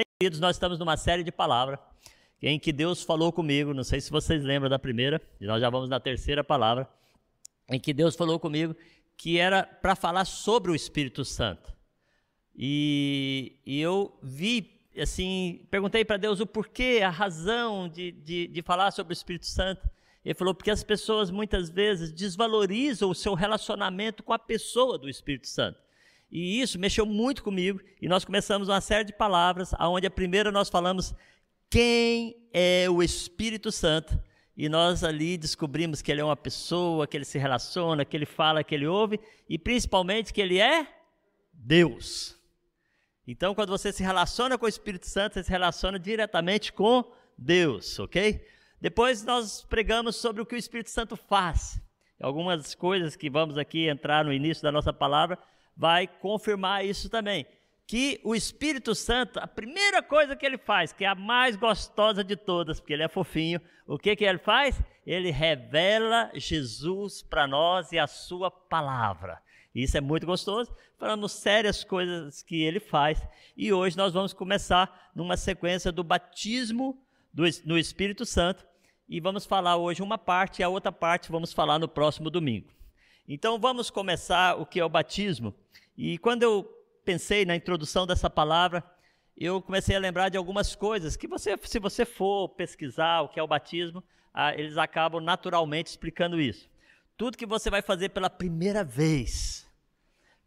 Bem, queridos, nós estamos numa série de palavras em que Deus falou comigo. Não sei se vocês lembram da primeira, e nós já vamos na terceira palavra, em que Deus falou comigo que era para falar sobre o Espírito Santo. E, e eu vi, assim, perguntei para Deus o porquê, a razão de, de, de falar sobre o Espírito Santo. Ele falou porque as pessoas muitas vezes desvalorizam o seu relacionamento com a pessoa do Espírito Santo. E isso mexeu muito comigo e nós começamos uma série de palavras, aonde a primeira nós falamos quem é o Espírito Santo e nós ali descobrimos que ele é uma pessoa, que ele se relaciona, que ele fala, que ele ouve e principalmente que ele é Deus. Então, quando você se relaciona com o Espírito Santo, você se relaciona diretamente com Deus, ok? Depois nós pregamos sobre o que o Espírito Santo faz. Algumas coisas que vamos aqui entrar no início da nossa palavra vai confirmar isso também. Que o Espírito Santo, a primeira coisa que ele faz, que é a mais gostosa de todas, porque ele é fofinho, o que, que ele faz? Ele revela Jesus para nós e a sua palavra. Isso é muito gostoso. Falamos sérias coisas que ele faz. E hoje nós vamos começar numa sequência do batismo do, no Espírito Santo. E vamos falar hoje uma parte e a outra parte vamos falar no próximo domingo. Então vamos começar o que é o batismo. E quando eu pensei na introdução dessa palavra, eu comecei a lembrar de algumas coisas que você, se você for pesquisar o que é o batismo, ah, eles acabam naturalmente explicando isso. Tudo que você vai fazer pela primeira vez,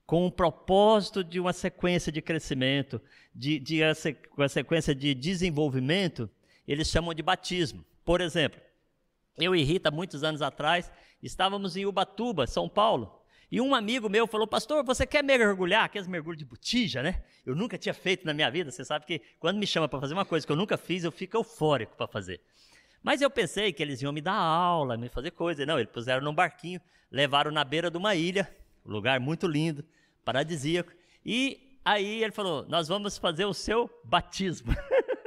com o propósito de uma sequência de crescimento, de, de uma sequência de desenvolvimento, eles chamam de batismo. Por exemplo, eu e Rita, muitos anos atrás, estávamos em Ubatuba, São Paulo, e um amigo meu falou, pastor, você quer mergulhar? Aqueles mergulhos de botija, né? Eu nunca tinha feito na minha vida, você sabe que quando me chama para fazer uma coisa que eu nunca fiz, eu fico eufórico para fazer. Mas eu pensei que eles iam me dar aula, me fazer coisa. Não, eles puseram num barquinho, levaram na beira de uma ilha, um lugar muito lindo, paradisíaco. E aí ele falou: Nós vamos fazer o seu batismo.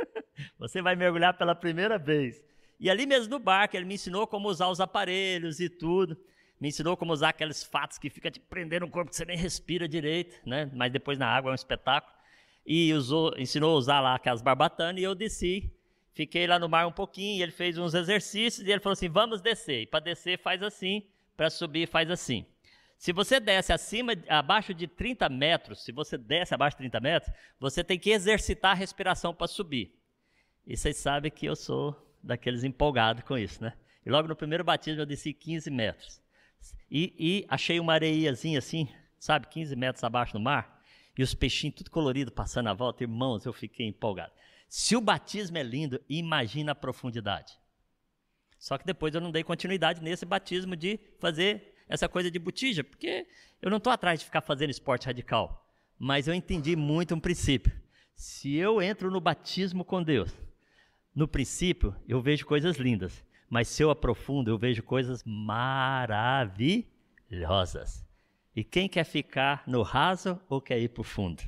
Você vai mergulhar pela primeira vez. E ali mesmo no barco, ele me ensinou como usar os aparelhos e tudo. Me ensinou como usar aqueles fatos que fica te prendendo no corpo que você nem respira direito, né? Mas depois na água é um espetáculo. E usou, ensinou a usar lá aquelas barbatanas e eu desci Fiquei lá no mar um pouquinho, ele fez uns exercícios e ele falou assim: vamos descer. E para descer faz assim, para subir faz assim. Se você desce acima, abaixo de 30 metros, se você desce abaixo de 30 metros, você tem que exercitar a respiração para subir. E vocês sabem que eu sou daqueles empolgados com isso, né? E logo no primeiro batismo eu desci 15 metros. E, e achei uma areiazinha assim, sabe, 15 metros abaixo do mar. E os peixinhos tudo colorido passando a volta. Irmãos, eu fiquei empolgado. Se o batismo é lindo, imagina a profundidade. Só que depois eu não dei continuidade nesse batismo de fazer essa coisa de botija, porque eu não estou atrás de ficar fazendo esporte radical. Mas eu entendi muito um princípio. Se eu entro no batismo com Deus, no princípio eu vejo coisas lindas, mas se eu aprofundo, eu vejo coisas maravilhosas. E quem quer ficar no raso ou quer ir para o fundo?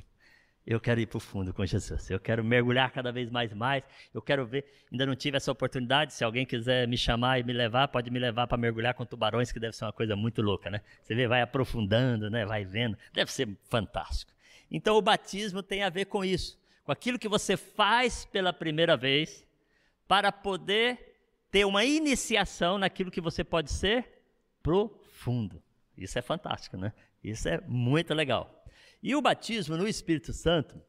Eu quero ir para o fundo com Jesus. Eu quero mergulhar cada vez mais mais. Eu quero ver. Ainda não tive essa oportunidade. Se alguém quiser me chamar e me levar, pode me levar para mergulhar com tubarões, que deve ser uma coisa muito louca, né? Você vê, vai aprofundando, né? Vai vendo. Deve ser fantástico. Então, o batismo tem a ver com isso, com aquilo que você faz pela primeira vez, para poder ter uma iniciação naquilo que você pode ser profundo. Isso é fantástico, né? Isso é muito legal. E o batismo no Espírito Santo,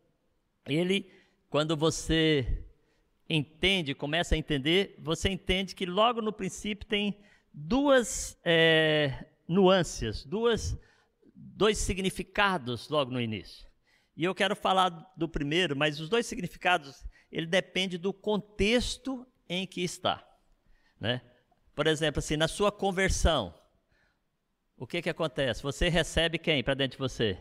ele, quando você entende, começa a entender, você entende que logo no princípio tem duas é, nuances, duas, dois significados logo no início. E eu quero falar do primeiro, mas os dois significados, ele depende do contexto em que está. Né? Por exemplo, assim, na sua conversão, o que, que acontece? Você recebe quem para dentro de você?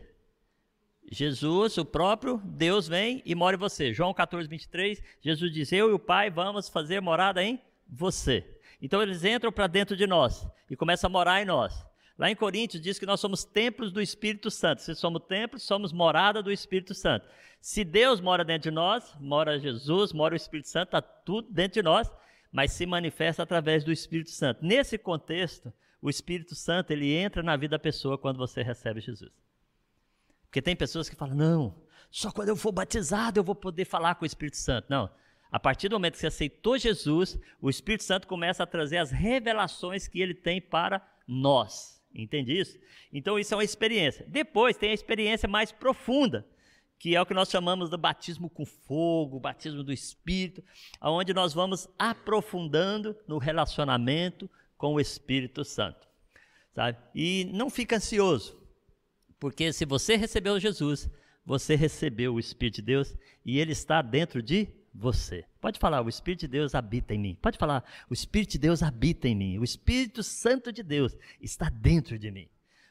Jesus, o próprio Deus vem e mora em você. João 14, 23, Jesus diz: Eu e o Pai vamos fazer morada em você. Então eles entram para dentro de nós e começam a morar em nós. Lá em Coríntios diz que nós somos templos do Espírito Santo. Se somos templos, somos morada do Espírito Santo. Se Deus mora dentro de nós, mora Jesus, mora o Espírito Santo, está tudo dentro de nós, mas se manifesta através do Espírito Santo. Nesse contexto, o Espírito Santo ele entra na vida da pessoa quando você recebe Jesus. Porque tem pessoas que falam: não, só quando eu for batizado eu vou poder falar com o Espírito Santo. Não. A partir do momento que você aceitou Jesus, o Espírito Santo começa a trazer as revelações que ele tem para nós. Entende isso? Então, isso é uma experiência. Depois tem a experiência mais profunda, que é o que nós chamamos do batismo com fogo, batismo do Espírito, onde nós vamos aprofundando no relacionamento com o Espírito Santo. Sabe? E não fica ansioso, porque se você recebeu Jesus, você recebeu o Espírito de Deus e ele está dentro de você. Pode falar, o Espírito de Deus habita em mim. Pode falar, o Espírito de Deus habita em mim. O Espírito Santo de Deus está dentro de mim.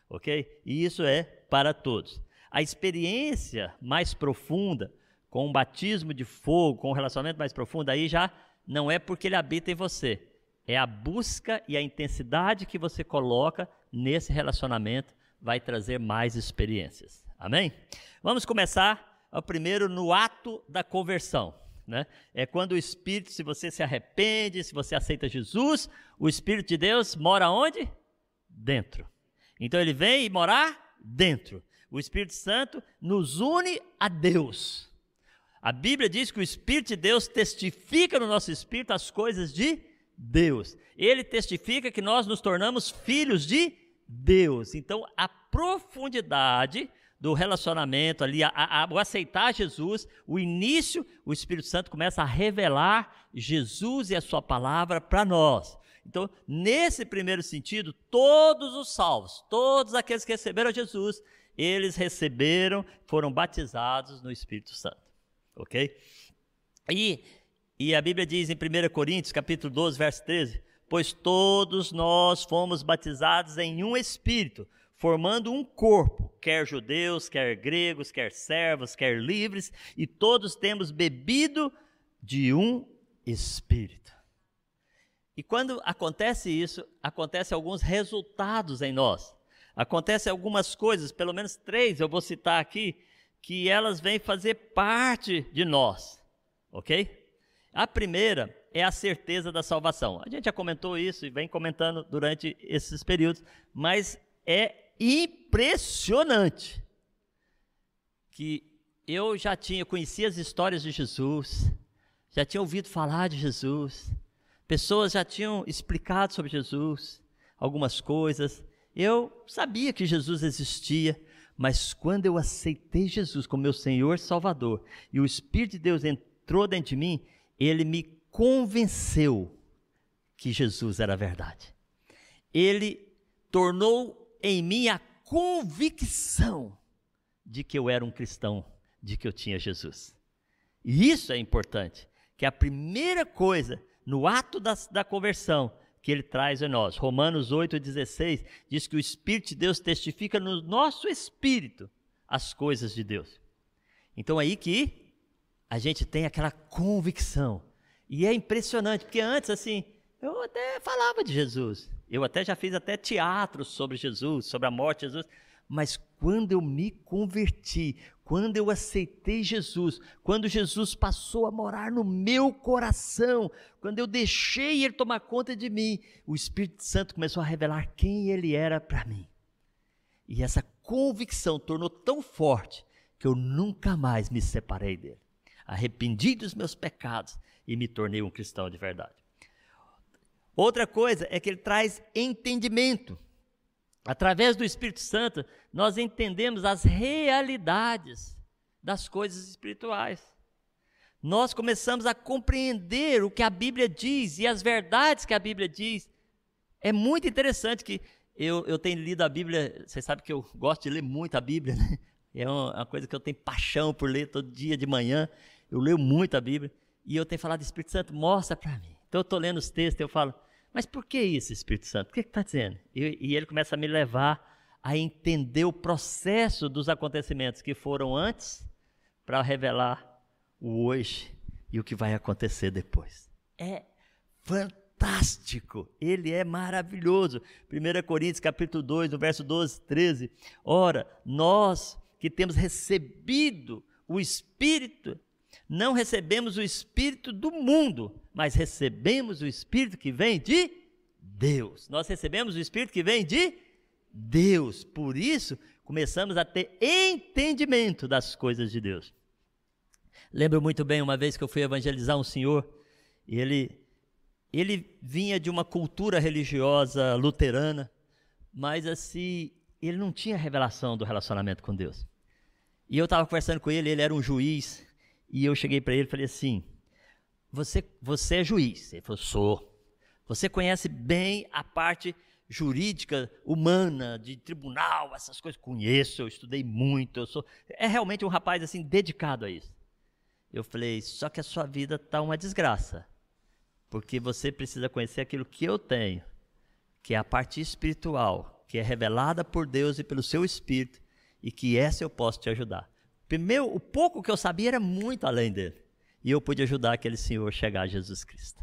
Ok? E isso é para todos. A experiência mais profunda, com o batismo de fogo, com um relacionamento mais profundo, aí já não é porque ele habita em você. É a busca e a intensidade que você coloca nesse relacionamento vai trazer mais experiências. Amém? Vamos começar o primeiro no ato da conversão. Né? É quando o Espírito, se você se arrepende, se você aceita Jesus, o Espírito de Deus mora onde? Dentro. Então ele vem e morar dentro. O Espírito Santo nos une a Deus. A Bíblia diz que o Espírito de Deus testifica no nosso espírito as coisas de Deus. Ele testifica que nós nos tornamos filhos de Deus. Então, a profundidade do relacionamento ali, a, a, o aceitar Jesus, o início, o Espírito Santo começa a revelar Jesus e a sua palavra para nós. Então, nesse primeiro sentido, todos os salvos, todos aqueles que receberam Jesus, eles receberam, foram batizados no Espírito Santo. Ok? E, e a Bíblia diz em 1 Coríntios, capítulo 12, verso 13: Pois todos nós fomos batizados em um Espírito formando um corpo, quer judeus, quer gregos, quer servos, quer livres, e todos temos bebido de um espírito. E quando acontece isso, acontece alguns resultados em nós. Acontece algumas coisas, pelo menos três eu vou citar aqui, que elas vêm fazer parte de nós, ok? A primeira é a certeza da salvação. A gente já comentou isso e vem comentando durante esses períodos, mas é impressionante que eu já tinha conhecia as histórias de Jesus, já tinha ouvido falar de Jesus, pessoas já tinham explicado sobre Jesus, algumas coisas. Eu sabia que Jesus existia, mas quando eu aceitei Jesus como meu Senhor e Salvador, e o Espírito de Deus entrou dentro de mim, ele me convenceu que Jesus era verdade. Ele tornou em mim a convicção de que eu era um cristão, de que eu tinha Jesus. E isso é importante, que a primeira coisa no ato da, da conversão que ele traz em nós, Romanos 8,16, diz que o Espírito de Deus testifica no nosso espírito as coisas de Deus. Então aí que a gente tem aquela convicção. E é impressionante, porque antes, assim, eu até falava de Jesus, eu até já fiz até teatro sobre Jesus, sobre a morte de Jesus. Mas quando eu me converti, quando eu aceitei Jesus, quando Jesus passou a morar no meu coração, quando eu deixei Ele tomar conta de mim, o Espírito Santo começou a revelar quem Ele era para mim. E essa convicção tornou tão forte que eu nunca mais me separei dele. Arrependi dos meus pecados e me tornei um cristão de verdade. Outra coisa é que ele traz entendimento. Através do Espírito Santo, nós entendemos as realidades das coisas espirituais. Nós começamos a compreender o que a Bíblia diz e as verdades que a Bíblia diz. É muito interessante que eu, eu tenho lido a Bíblia, você sabe que eu gosto de ler muito a Bíblia, né? É uma, uma coisa que eu tenho paixão por ler todo dia de manhã. Eu leio muito a Bíblia e eu tenho falado, Espírito Santo, mostra para mim. Então eu estou lendo os textos, eu falo, mas por que isso, Espírito Santo? O que está dizendo? E, e ele começa a me levar a entender o processo dos acontecimentos que foram antes para revelar o hoje e o que vai acontecer depois. É fantástico, ele é maravilhoso. 1 Coríntios capítulo 2, no verso 12, 13. Ora, nós que temos recebido o Espírito, não recebemos o Espírito do mundo, mas recebemos o Espírito que vem de Deus. Nós recebemos o Espírito que vem de Deus. Por isso, começamos a ter entendimento das coisas de Deus. Lembro muito bem uma vez que eu fui evangelizar um senhor, e ele, ele vinha de uma cultura religiosa luterana, mas assim, ele não tinha revelação do relacionamento com Deus. E eu estava conversando com ele, ele era um juiz, e eu cheguei para ele e falei assim: você, você é juiz? Ele falou: sou. Você conhece bem a parte jurídica, humana, de tribunal, essas coisas? Conheço, eu estudei muito, eu sou. É realmente um rapaz assim dedicado a isso. Eu falei: só que a sua vida está uma desgraça, porque você precisa conhecer aquilo que eu tenho, que é a parte espiritual, que é revelada por Deus e pelo seu Espírito, e que essa eu posso te ajudar. Primeiro, o pouco que eu sabia era muito além dele. E eu pude ajudar aquele senhor a chegar a Jesus Cristo.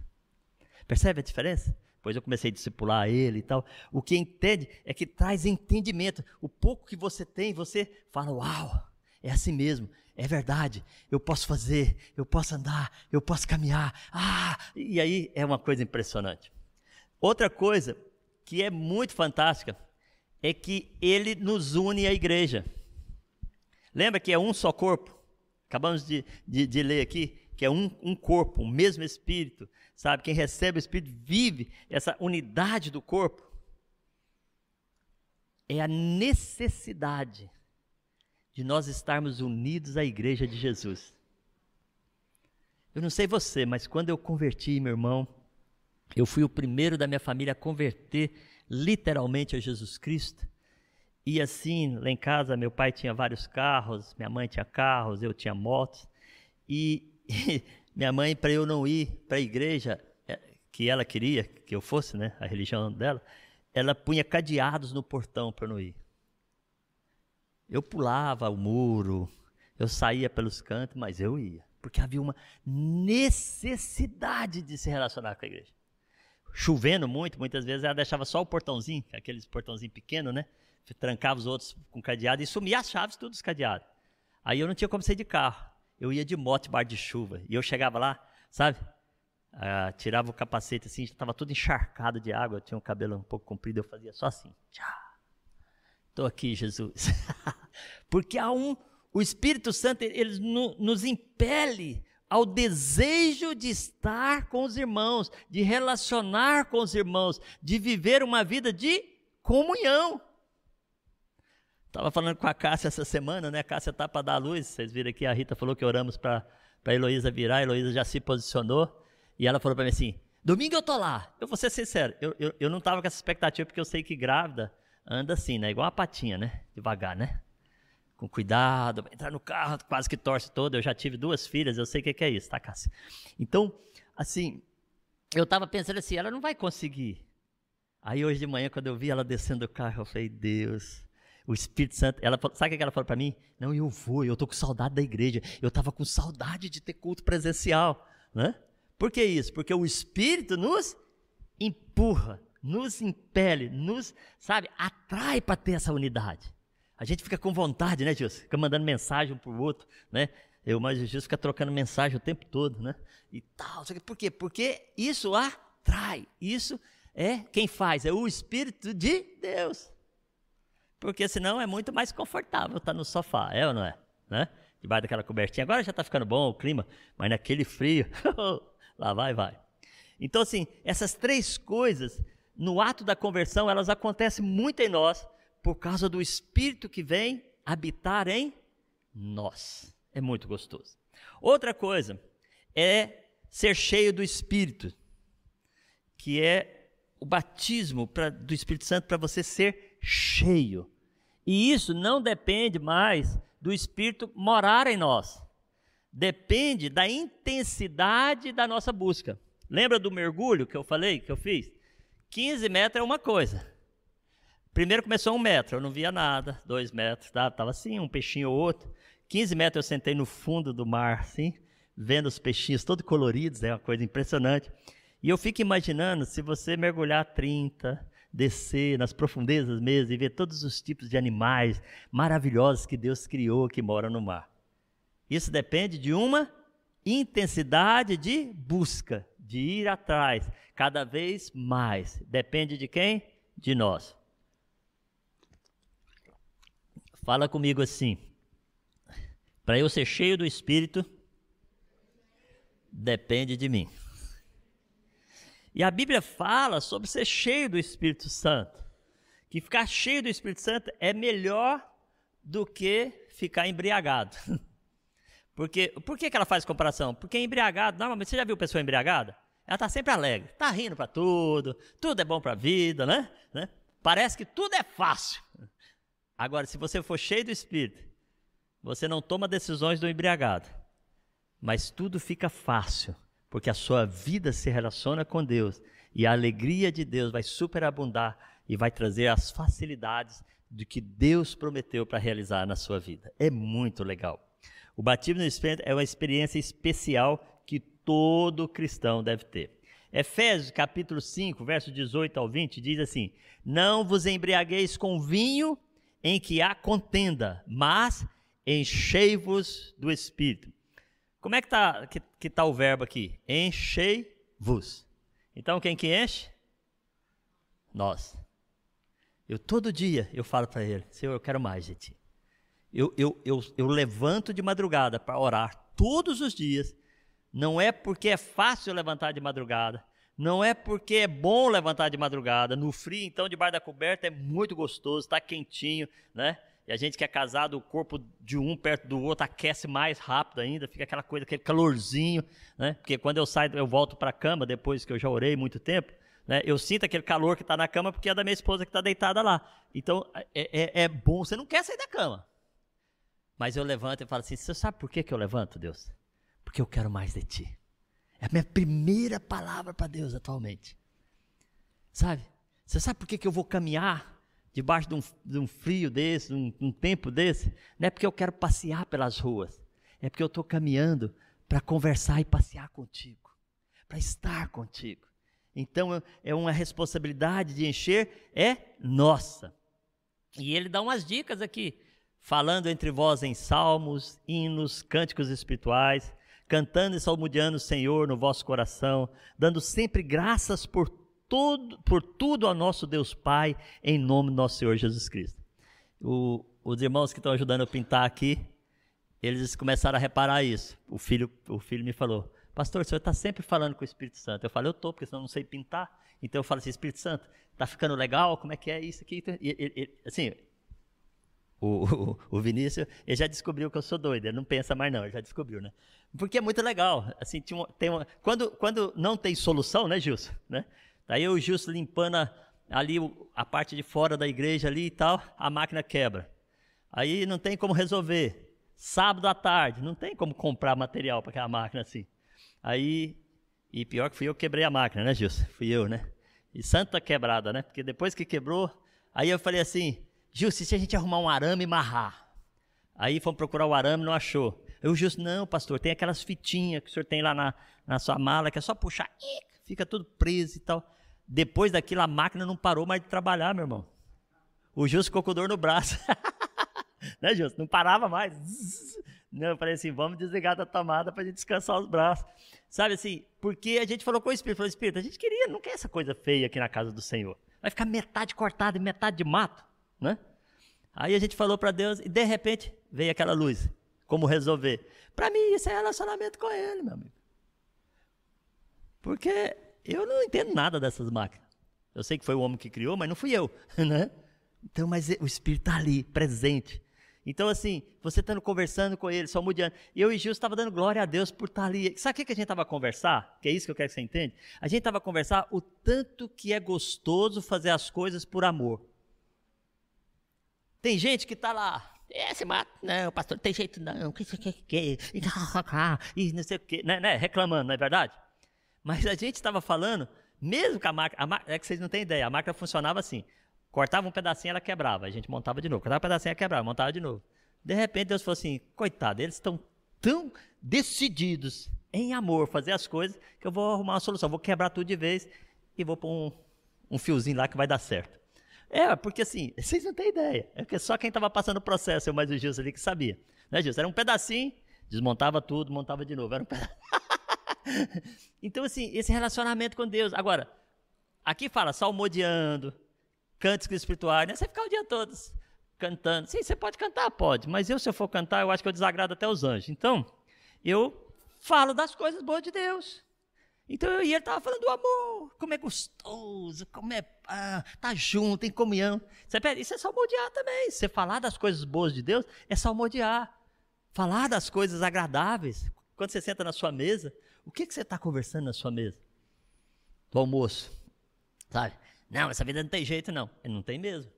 Percebe a diferença? Depois eu comecei a discipular ele e tal. O que entende é que traz entendimento. O pouco que você tem, você fala: Uau, é assim mesmo, é verdade. Eu posso fazer, eu posso andar, eu posso caminhar. Ah, e aí é uma coisa impressionante. Outra coisa que é muito fantástica é que ele nos une à igreja. Lembra que é um só corpo? Acabamos de, de, de ler aqui que é um, um corpo, o mesmo espírito, sabe? Quem recebe o espírito vive essa unidade do corpo. É a necessidade de nós estarmos unidos à igreja de Jesus. Eu não sei você, mas quando eu converti, meu irmão, eu fui o primeiro da minha família a converter literalmente a Jesus Cristo. E assim, lá em casa, meu pai tinha vários carros, minha mãe tinha carros, eu tinha motos. E minha mãe, para eu não ir para a igreja é, que ela queria que eu fosse, né, a religião dela, ela punha cadeados no portão para não ir. Eu pulava o muro, eu saía pelos cantos, mas eu ia, porque havia uma necessidade de se relacionar com a igreja. Chovendo muito, muitas vezes ela deixava só o portãozinho, aqueles portãozinho pequeno, né? Trancava os outros com cadeado e sumia as chaves tudo os cadeados. Aí eu não tinha como sair de carro eu ia de moto bar de chuva. E eu chegava lá, sabe? Ah, tirava o capacete assim, estava todo encharcado de água. Eu tinha um cabelo um pouco comprido, eu fazia só assim. Estou aqui, Jesus. Porque há um, o Espírito Santo, ele nos impele ao desejo de estar com os irmãos, de relacionar com os irmãos, de viver uma vida de comunhão. Estava falando com a Cássia essa semana, né? A Cássia está para dar luz. Vocês viram aqui, a Rita falou que oramos para a Heloísa virar. A Heloísa já se posicionou. E ela falou para mim assim: Domingo eu tô lá. Eu vou ser sincero, eu, eu, eu não estava com essa expectativa, porque eu sei que grávida anda assim, né? Igual uma patinha, né? Devagar, né? Com cuidado, entrar no carro, quase que torce todo. Eu já tive duas filhas, eu sei o que, que é isso, tá, Cássia? Então, assim, eu estava pensando assim: ela não vai conseguir. Aí hoje de manhã, quando eu vi ela descendo do carro, eu falei: Deus o Espírito Santo, ela sabe o que ela falou para mim? Não, eu vou, eu tô com saudade da igreja. Eu tava com saudade de ter culto presencial, né? Por que isso? Porque o Espírito nos empurra, nos impele, nos, sabe, atrai para ter essa unidade. A gente fica com vontade, né, Gilson? Fica mandando mensagem um pro outro, né? Eu, mas Gilson fica trocando mensagem o tempo todo, né? E tal. Por quê? Porque isso atrai. Isso é quem faz, é o Espírito de Deus. Porque senão é muito mais confortável estar no sofá, é ou não é? Né? Debaixo daquela cobertinha. Agora já está ficando bom o clima, mas naquele frio, lá vai, vai. Então, assim, essas três coisas, no ato da conversão, elas acontecem muito em nós por causa do Espírito que vem habitar em nós. É muito gostoso. Outra coisa é ser cheio do Espírito, que é o batismo pra, do Espírito Santo para você ser cheio. E isso não depende mais do Espírito morar em nós. Depende da intensidade da nossa busca. Lembra do mergulho que eu falei, que eu fiz? 15 metros é uma coisa. Primeiro começou um metro, eu não via nada. Dois metros, tá? Tava assim, um peixinho ou outro. 15 metros eu sentei no fundo do mar, assim, vendo os peixinhos todos coloridos, é uma coisa impressionante. E eu fico imaginando se você mergulhar 30, descer nas profundezas mesmo e ver todos os tipos de animais maravilhosos que Deus criou que moram no mar. Isso depende de uma intensidade de busca, de ir atrás, cada vez mais. Depende de quem? De nós. Fala comigo assim. Para eu ser cheio do Espírito, depende de mim. E a Bíblia fala sobre ser cheio do Espírito Santo. Que ficar cheio do Espírito Santo é melhor do que ficar embriagado. Porque, por que, que ela faz comparação? Porque embriagado, normalmente, você já viu pessoa embriagada? Ela está sempre alegre, está rindo para tudo, tudo é bom para a vida, né? né? Parece que tudo é fácil. Agora, se você for cheio do Espírito, você não toma decisões do embriagado, mas tudo fica fácil, porque a sua vida se relaciona com Deus e a alegria de Deus vai superabundar e vai trazer as facilidades de que Deus prometeu para realizar na sua vida. É muito legal. O batismo no Espírito é uma experiência especial que todo cristão deve ter. Efésios capítulo 5, verso 18 ao 20 diz assim: Não vos embriagueis com vinho em que há contenda, mas enchei-vos do Espírito. Como é que está que, que tá o verbo aqui? Enchei-vos. Então quem que enche? Nós. Eu todo dia eu falo para ele, Senhor, eu quero mais de ti. Eu, eu, eu, eu levanto de madrugada para orar todos os dias. Não é porque é fácil levantar de madrugada, não é porque é bom levantar de madrugada. No frio, então, debaixo da coberta é muito gostoso, está quentinho, né? E a gente que é casado, o corpo de um perto do outro aquece mais rápido ainda, fica aquela coisa, aquele calorzinho, né? Porque quando eu saio, eu volto para a cama, depois que eu já orei muito tempo, né? Eu sinto aquele calor que está na cama porque é da minha esposa que está deitada lá. Então, é, é, é, bom, você não quer sair da cama. Mas eu levanto e falo assim, você sabe por que, que eu levanto, Deus? Porque eu quero mais de Ti. É a minha primeira palavra para Deus atualmente. Sabe? Você sabe por que, que eu vou caminhar debaixo de um, de um frio desse, um, um tempo desse? Não é porque eu quero passear pelas ruas. É porque eu estou caminhando para conversar e passear contigo. Para estar contigo. Então é uma responsabilidade de encher, é nossa. E ele dá umas dicas aqui, falando entre vós em salmos, hinos, cânticos espirituais, cantando e salmodiando o Senhor no vosso coração, dando sempre graças por tudo, por tudo ao nosso Deus Pai, em nome do nosso Senhor Jesus Cristo. O, os irmãos que estão ajudando a pintar aqui, eles começaram a reparar isso. O filho, o filho me falou, pastor, o senhor está sempre falando com o Espírito Santo. Eu falei, eu estou, porque senão eu não sei pintar. Então eu falo assim, Espírito Santo, está ficando legal? Como é que é isso aqui? E, e, e, assim, o, o, o, Vinícius, ele já descobriu que eu sou doido, ele não pensa mais não, ele já descobriu, né? Porque é muito legal, assim, tem uma, quando, quando não tem solução, né, Gilson, né? Daí eu o Gilson limpando a, ali a parte de fora da igreja ali e tal, a máquina quebra. Aí não tem como resolver. Sábado à tarde, não tem como comprar material para aquela máquina assim. Aí, e pior que fui eu que quebrei a máquina, né, Gilson? Fui eu, né? E santa quebrada, né? Porque depois que quebrou, aí eu falei assim, Gilson, se a gente arrumar um arame e marrar? Aí fomos procurar o arame, não achou. Eu, Gilson, não, pastor, tem aquelas fitinhas que o senhor tem lá na, na sua mala, que é só puxar, fica tudo preso e tal. Depois daquilo, a máquina não parou mais de trabalhar, meu irmão. O Gilson ficou com dor no braço. né, Gilson? Não parava mais. Não, eu falei assim, vamos desligar da tomada para a gente descansar os braços. Sabe assim, porque a gente falou com o Espírito, falou, Espírito, a gente queria, não quer essa coisa feia aqui na casa do Senhor. Vai ficar metade cortada e metade de mato né? Aí a gente falou para Deus e de repente veio aquela luz. Como resolver? Para mim isso é relacionamento com Ele, meu amigo. Porque eu não entendo nada dessas máquinas. Eu sei que foi o homem que criou, mas não fui eu, né? Então, mas o Espírito está ali, presente. Então, assim, você estando conversando com ele, só mudando. Eu e Gil estava dando glória a Deus por estar ali. Sabe o que a gente estava a conversar? Que é isso que eu quero que você entenda? A gente estava a conversar o tanto que é gostoso fazer as coisas por amor. Tem gente que está lá, esse mato, não, pastor, não tem jeito não, que que que e não sei o que, né, né, reclamando, não é verdade? Mas a gente estava falando, mesmo com a máquina, é que vocês não têm ideia, a máquina funcionava assim, cortava um pedacinho, ela quebrava, a gente montava de novo, cortava um pedacinho, ela quebrava, montava de novo. De repente Deus falou assim, coitado, eles estão tão decididos em amor fazer as coisas que eu vou arrumar uma solução, vou quebrar tudo de vez e vou pôr um, um fiozinho lá que vai dar certo. É, porque assim, vocês não têm ideia. É que só quem estava passando o processo, eu mais o Gilson ali, que sabia. Né, Gilson? Era um pedacinho, desmontava tudo, montava de novo. Era um então, assim, esse relacionamento com Deus. Agora, aqui fala salmodiando, cânticos espirituais, não é você ficar o dia todo cantando. Sim, você pode cantar, pode, mas eu, se eu for cantar, eu acho que eu desagrado até os anjos. Então, eu falo das coisas boas de Deus. Então eu, e ele estava falando do amor, como é gostoso, como é ah, tá junto, em comunhão. Você, isso é salmodiar também. Você falar das coisas boas de Deus é salmodiar. Falar das coisas agradáveis. Quando você senta na sua mesa, o que, que você está conversando na sua mesa? Do almoço. Sabe? Não, essa vida não tem jeito, não. Não tem mesmo.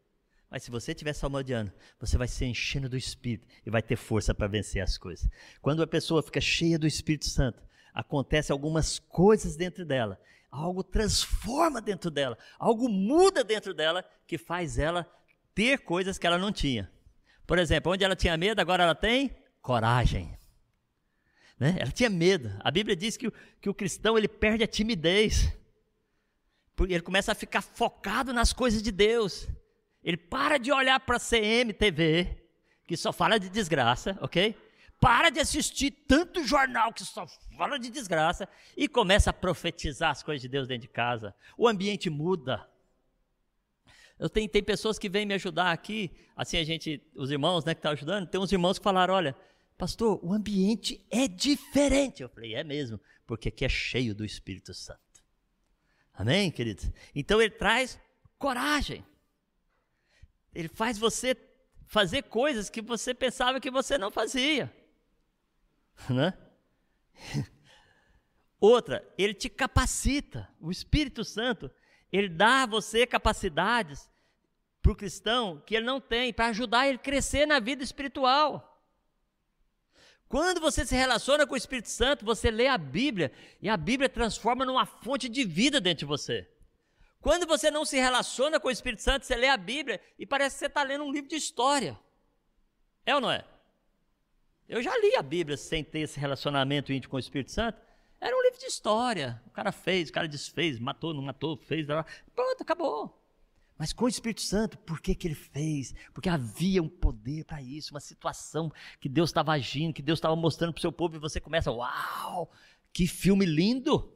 Mas se você estiver salmodiando, você vai ser enchendo do Espírito e vai ter força para vencer as coisas. Quando a pessoa fica cheia do Espírito Santo, acontece algumas coisas dentro dela, algo transforma dentro dela, algo muda dentro dela que faz ela ter coisas que ela não tinha. Por exemplo, onde ela tinha medo, agora ela tem coragem. Né? Ela tinha medo. A Bíblia diz que o, que o cristão ele perde a timidez. Porque ele começa a ficar focado nas coisas de Deus. Ele para de olhar para a CMTV, que só fala de desgraça, ok? para de assistir tanto jornal que só fala de desgraça e começa a profetizar as coisas de Deus dentro de casa. O ambiente muda. Eu tenho, tem pessoas que vêm me ajudar aqui, assim a gente, os irmãos né, que estão ajudando, tem uns irmãos que falaram, olha, pastor, o ambiente é diferente. Eu falei, é mesmo, porque aqui é cheio do Espírito Santo. Amém, queridos? Então ele traz coragem. Ele faz você fazer coisas que você pensava que você não fazia. né? Outra, ele te capacita. O Espírito Santo, ele dá a você capacidades para o cristão que ele não tem, para ajudar ele a crescer na vida espiritual. Quando você se relaciona com o Espírito Santo, você lê a Bíblia e a Bíblia transforma numa fonte de vida dentro de você. Quando você não se relaciona com o Espírito Santo, você lê a Bíblia e parece que você está lendo um livro de história. É ou não é? Eu já li a Bíblia sem ter esse relacionamento íntimo com o Espírito Santo. Era um livro de história. O cara fez, o cara desfez, matou, não matou, fez, pronto, acabou. Mas com o Espírito Santo, por que, que ele fez? Porque havia um poder para isso, uma situação que Deus estava agindo, que Deus estava mostrando para o seu povo, e você começa, uau, que filme lindo!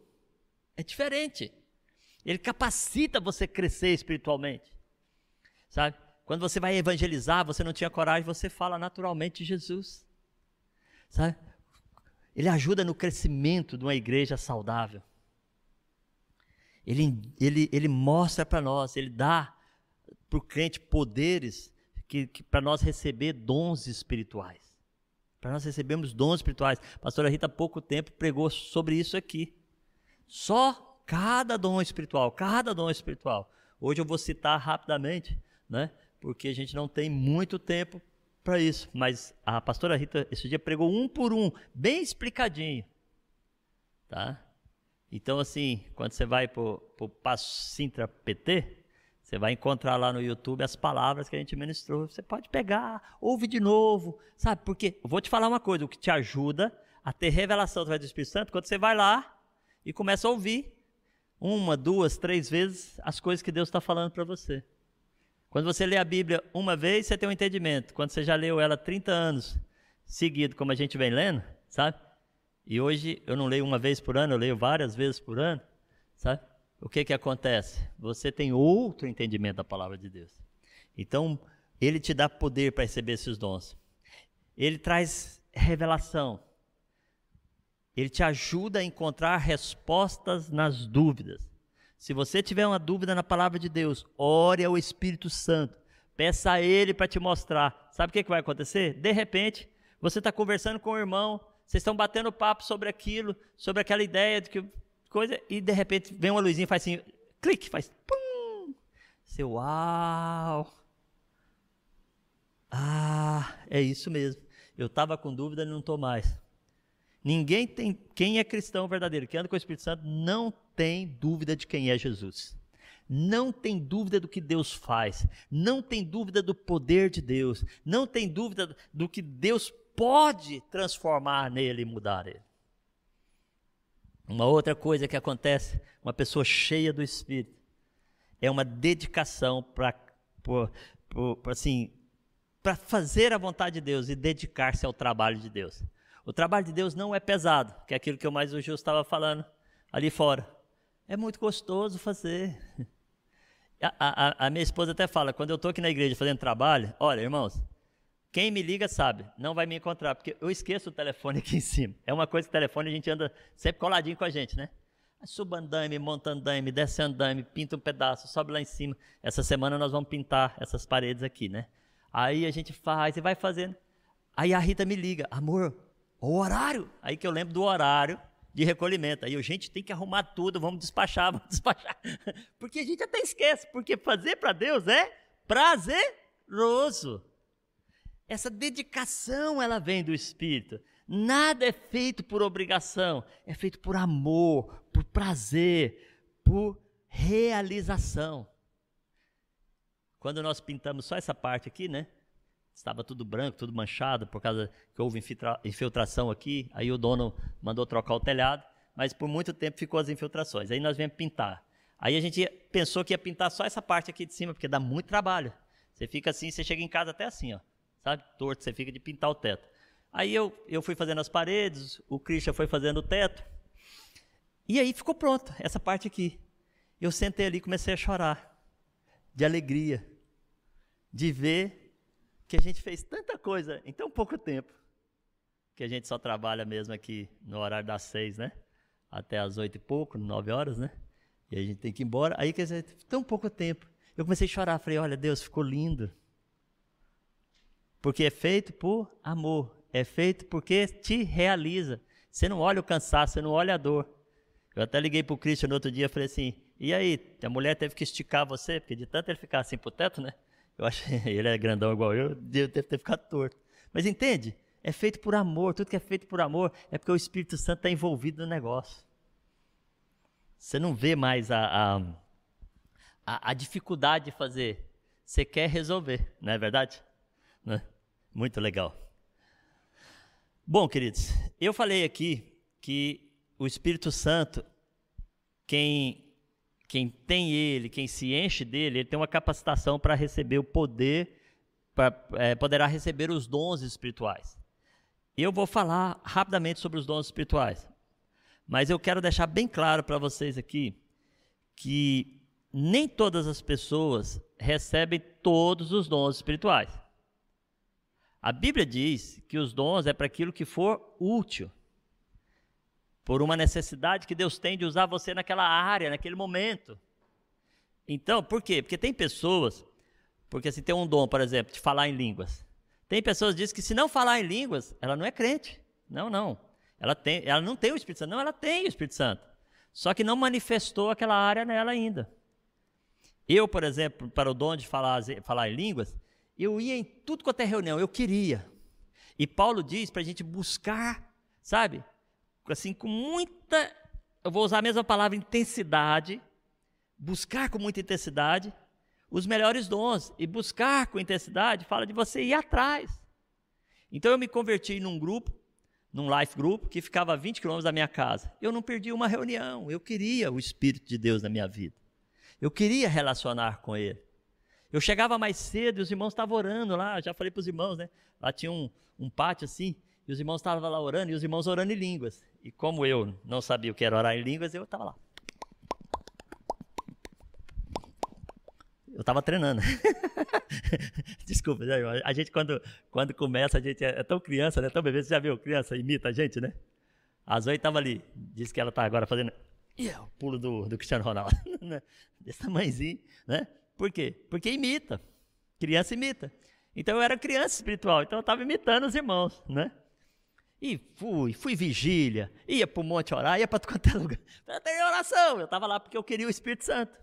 É diferente. Ele capacita você a crescer espiritualmente. Sabe? Quando você vai evangelizar, você não tinha coragem, você fala naturalmente de Jesus. Sabe? Ele ajuda no crescimento de uma igreja saudável. Ele, ele, ele mostra para nós, ele dá para o crente poderes que, que para nós receber dons espirituais. Para nós recebermos dons espirituais. A pastora Rita há pouco tempo pregou sobre isso aqui. Só cada dom espiritual, cada dom espiritual. Hoje eu vou citar rapidamente, né? Porque a gente não tem muito tempo para isso. Mas a pastora Rita esse dia pregou um por um, bem explicadinho. Tá? Então, assim, quando você vai para o Passo Sintra PT, você vai encontrar lá no YouTube as palavras que a gente ministrou. Você pode pegar, ouve de novo, sabe? Porque vou te falar uma coisa: o que te ajuda a ter revelação através do Espírito Santo, quando você vai lá e começa a ouvir uma, duas, três vezes as coisas que Deus está falando para você. Quando você lê a Bíblia uma vez, você tem um entendimento. Quando você já leu ela 30 anos seguido, como a gente vem lendo, sabe? E hoje eu não leio uma vez por ano, eu leio várias vezes por ano, sabe? O que que acontece? Você tem outro entendimento da palavra de Deus. Então, ele te dá poder para receber esses dons. Ele traz revelação. Ele te ajuda a encontrar respostas nas dúvidas. Se você tiver uma dúvida na palavra de Deus, ore ao Espírito Santo. Peça a Ele para te mostrar. Sabe o que, que vai acontecer? De repente, você está conversando com o irmão, vocês estão batendo papo sobre aquilo, sobre aquela ideia de que coisa, e de repente vem uma luzinha e faz assim, clique, faz pum. Seu uau. Ah, é isso mesmo. Eu estava com dúvida e não estou mais. Ninguém tem, quem é cristão verdadeiro, que anda com o Espírito Santo, não tem dúvida de quem é Jesus. Não tem dúvida do que Deus faz, não tem dúvida do poder de Deus, não tem dúvida do que Deus pode transformar nele e mudar ele. Uma outra coisa que acontece, uma pessoa cheia do Espírito, é uma dedicação para assim, fazer a vontade de Deus e dedicar-se ao trabalho de Deus. O trabalho de Deus não é pesado, que é aquilo que eu mais Gil estava falando ali fora. É muito gostoso fazer. A, a, a minha esposa até fala, quando eu estou aqui na igreja fazendo trabalho, olha, irmãos, quem me liga sabe, não vai me encontrar, porque eu esqueço o telefone aqui em cima. É uma coisa que o telefone a gente anda sempre coladinho com a gente, né? Suba andaime, monta andaime, desce andaime, pinta um pedaço, sobe lá em cima. Essa semana nós vamos pintar essas paredes aqui, né? Aí a gente faz e vai fazendo. Aí a Rita me liga, amor, o horário. Aí que eu lembro do horário de recolhimento. Aí a gente tem que arrumar tudo, vamos despachar, vamos despachar. Porque a gente até esquece, porque fazer para Deus é prazeroso. Essa dedicação ela vem do Espírito. Nada é feito por obrigação, é feito por amor, por prazer, por realização. Quando nós pintamos só essa parte aqui, né? Estava tudo branco, tudo manchado, por causa que houve infiltração aqui. Aí o dono mandou trocar o telhado, mas por muito tempo ficou as infiltrações. Aí nós viemos pintar. Aí a gente pensou que ia pintar só essa parte aqui de cima, porque dá muito trabalho. Você fica assim, você chega em casa até assim, ó, sabe? Torto, você fica de pintar o teto. Aí eu, eu fui fazendo as paredes, o Christian foi fazendo o teto. E aí ficou pronto, essa parte aqui. Eu sentei ali e comecei a chorar, de alegria, de ver que a gente fez tanta coisa em tão pouco tempo, que a gente só trabalha mesmo aqui no horário das seis, né? Até as oito e pouco, nove horas, né? E a gente tem que ir embora. Aí, quer dizer, tão pouco tempo. Eu comecei a chorar, falei, olha, Deus, ficou lindo. Porque é feito por amor, é feito porque te realiza. Você não olha o cansaço, você não olha a dor. Eu até liguei para o Christian no outro dia e falei assim: e aí, a mulher teve que esticar você, porque de tanto ele ficar assim pro teto, né? Eu acho ele é grandão igual eu, deve ter ficado torto. Mas entende? É feito por amor, tudo que é feito por amor é porque o Espírito Santo está envolvido no negócio. Você não vê mais a, a, a, a dificuldade de fazer, você quer resolver, não é verdade? Né? Muito legal. Bom, queridos, eu falei aqui que o Espírito Santo, quem, quem tem ele, quem se enche dele, ele tem uma capacitação para receber o poder, pra, é, poderá receber os dons espirituais. Eu vou falar rapidamente sobre os dons espirituais, mas eu quero deixar bem claro para vocês aqui que nem todas as pessoas recebem todos os dons espirituais. A Bíblia diz que os dons é para aquilo que for útil por uma necessidade que Deus tem de usar você naquela área, naquele momento. Então, por quê? Porque tem pessoas, porque se tem um dom, por exemplo, de falar em línguas. Tem pessoas que dizem que se não falar em línguas, ela não é crente. Não, não. Ela, tem, ela não tem o Espírito Santo. Não, ela tem o Espírito Santo. Só que não manifestou aquela área nela ainda. Eu, por exemplo, para o dom de falar, falar em línguas, eu ia em tudo quanto é reunião, eu queria. E Paulo diz para a gente buscar, sabe, assim, com muita, eu vou usar a mesma palavra, intensidade, buscar com muita intensidade os melhores dons. E buscar com intensidade fala de você ir atrás. Então eu me converti num grupo, num life group, que ficava a 20 quilômetros da minha casa. Eu não perdi uma reunião, eu queria o Espírito de Deus na minha vida. Eu queria relacionar com Ele. Eu chegava mais cedo e os irmãos estavam orando lá, já falei para os irmãos, né? Lá tinha um, um pátio assim, e os irmãos estavam lá orando, e os irmãos orando em línguas. E como eu não sabia o que era orar em línguas, eu estava lá. Eu estava treinando. Desculpa, a gente quando, quando começa, a gente é, é tão criança, né? Tão bebê. Você já viu criança imita a gente, né? A Zoe estava ali, disse que ela está agora fazendo yeah, o pulo do, do Cristiano Ronaldo, né? desse tamanhozinho, né? Por quê? Porque imita. Criança imita. Então eu era criança espiritual, então eu estava imitando os irmãos, né? E fui, fui vigília, ia para o monte orar, ia para quanto é lugar. Tem oração, eu estava lá porque eu queria o Espírito Santo.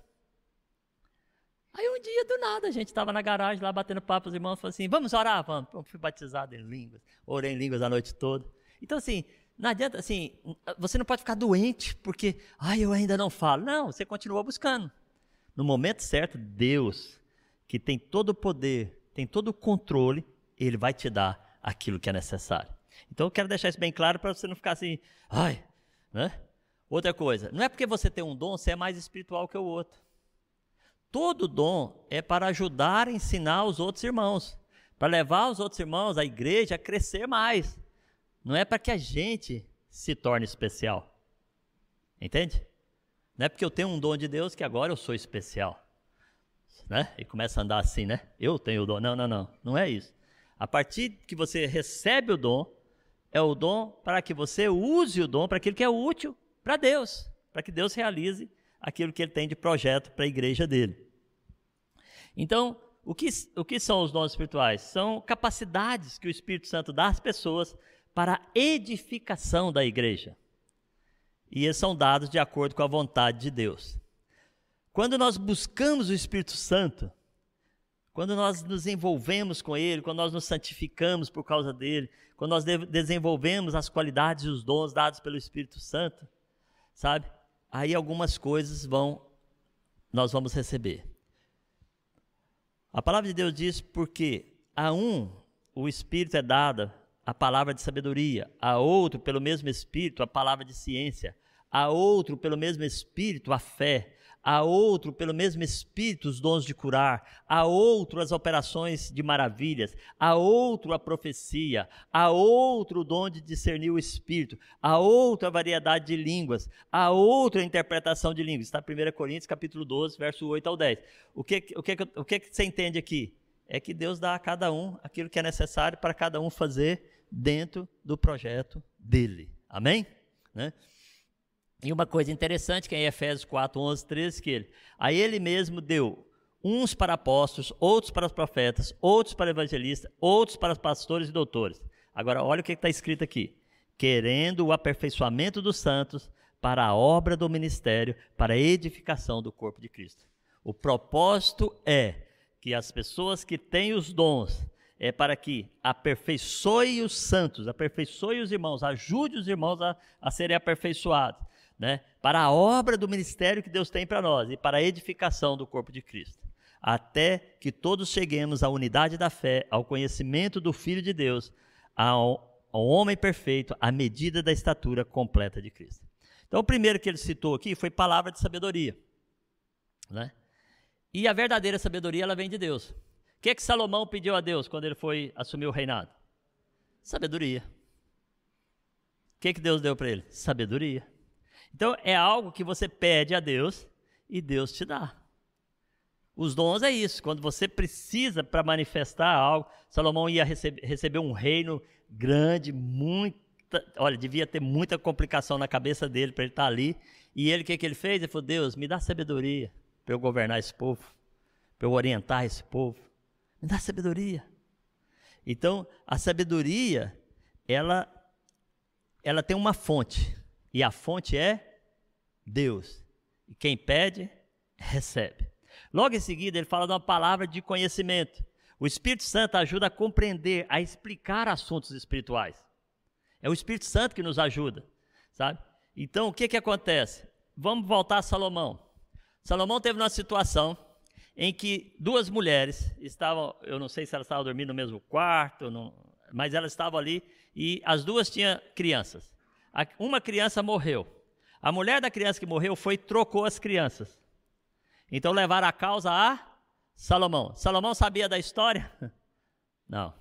Aí um dia, do nada, a gente estava na garagem lá batendo papo, os irmãos falaram assim, vamos orar, vamos. Eu fui batizado em línguas, orei em línguas a noite toda. Então assim, não adianta, assim, você não pode ficar doente porque, ai, eu ainda não falo. Não, você continua buscando. No momento certo, Deus, que tem todo o poder, tem todo o controle, Ele vai te dar aquilo que é necessário. Então eu quero deixar isso bem claro para você não ficar assim, ai, né? Outra coisa, não é porque você tem um dom, você é mais espiritual que o outro. Todo dom é para ajudar a ensinar os outros irmãos, para levar os outros irmãos, a igreja, a crescer mais. Não é para que a gente se torne especial. Entende? Não é porque eu tenho um dom de Deus que agora eu sou especial. né? E começa a andar assim, né? Eu tenho o dom. Não, não, não. Não é isso. A partir que você recebe o dom, é o dom para que você use o dom para aquilo que é útil para Deus, para que Deus realize aquilo que ele tem de projeto para a igreja dele. Então, o que, o que são os dons espirituais? São capacidades que o Espírito Santo dá às pessoas para a edificação da igreja. E eles são dados de acordo com a vontade de Deus. Quando nós buscamos o Espírito Santo, quando nós nos envolvemos com Ele, quando nós nos santificamos por causa dele, quando nós desenvolvemos as qualidades e os dons dados pelo Espírito Santo, sabe? Aí algumas coisas vão, nós vamos receber. A palavra de Deus diz porque a um o Espírito é dada a palavra de sabedoria, a outro, pelo mesmo Espírito, a palavra de ciência, a outro, pelo mesmo Espírito, a fé, a outro, pelo mesmo Espírito, os dons de curar, a outro, as operações de maravilhas, a outro, a profecia, a outro, o dom de discernir o Espírito, a outro, a variedade de línguas, a outro, a interpretação de línguas. Está 1 Coríntios, capítulo 12, verso 8 ao 10. O que, o que, o que você entende aqui? É que Deus dá a cada um aquilo que é necessário para cada um fazer dentro do projeto dele. Amém? Né? E uma coisa interessante que é em Efésios 4, 11, 13, que ele, aí ele mesmo deu uns para apóstolos, outros para os profetas, outros para evangelistas, outros para pastores e doutores. Agora, olha o que está escrito aqui. Querendo o aperfeiçoamento dos santos para a obra do ministério, para a edificação do corpo de Cristo. O propósito é que as pessoas que têm os dons é para que aperfeiçoe os santos, aperfeiçoe os irmãos, ajude os irmãos a, a serem aperfeiçoados né, para a obra do ministério que Deus tem para nós e para a edificação do corpo de Cristo, até que todos cheguemos à unidade da fé, ao conhecimento do Filho de Deus, ao, ao homem perfeito, à medida da estatura completa de Cristo. Então, o primeiro que ele citou aqui foi palavra de sabedoria, né? E a verdadeira sabedoria ela vem de Deus. O que é que Salomão pediu a Deus quando ele foi assumir o reinado? Sabedoria. O que é que Deus deu para ele? Sabedoria. Então é algo que você pede a Deus e Deus te dá. Os dons é isso, quando você precisa para manifestar algo. Salomão ia receber, receber um reino grande, muita, olha, devia ter muita complicação na cabeça dele para ele estar tá ali. E ele, o que, que ele fez? Ele falou: Deus, me dá sabedoria para eu governar esse povo, para eu orientar esse povo. Me dá sabedoria. Então, a sabedoria, ela, ela tem uma fonte. E a fonte é Deus. E quem pede, recebe. Logo em seguida, ele fala de uma palavra de conhecimento. O Espírito Santo ajuda a compreender, a explicar assuntos espirituais. É o Espírito Santo que nos ajuda, sabe? Então, o que que acontece? Vamos voltar a Salomão. Salomão teve uma situação em que duas mulheres estavam, eu não sei se elas estavam dormindo no mesmo quarto, não, mas elas estavam ali e as duas tinham crianças uma criança morreu. A mulher da criança que morreu foi trocou as crianças. Então levaram a causa a Salomão. Salomão sabia da história? Não.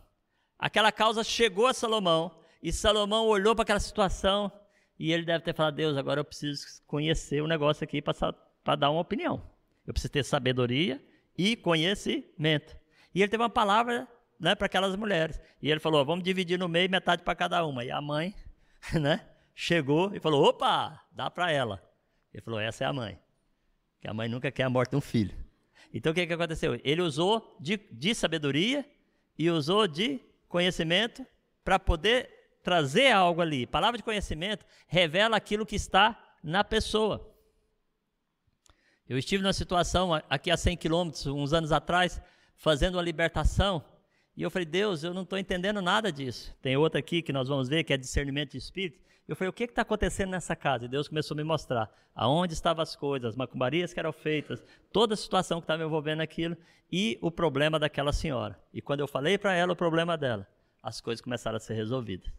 Aquela causa chegou a Salomão e Salomão olhou para aquela situação e ele deve ter falado: Deus, agora eu preciso conhecer o negócio aqui para dar uma opinião. Eu preciso ter sabedoria e conhecimento. E ele teve uma palavra né, para aquelas mulheres. E ele falou: vamos dividir no meio, metade para cada uma. E a mãe, né? chegou e falou: opa, dá para ela. Ele falou: essa é a mãe. Que a mãe nunca quer a morte de um filho. Então o que, que aconteceu? Ele usou de, de sabedoria e usou de conhecimento para poder trazer algo ali. Palavra de conhecimento revela aquilo que está na pessoa. Eu estive numa situação aqui a 100 quilômetros, uns anos atrás, fazendo uma libertação. E eu falei, Deus, eu não estou entendendo nada disso. Tem outra aqui que nós vamos ver, que é discernimento de espírito. Eu falei, o que está acontecendo nessa casa? E Deus começou a me mostrar aonde estavam as coisas, as macumbarias que eram feitas, toda a situação que estava envolvendo aquilo e o problema daquela senhora. E quando eu falei para ela o problema dela, as coisas começaram a ser resolvidas.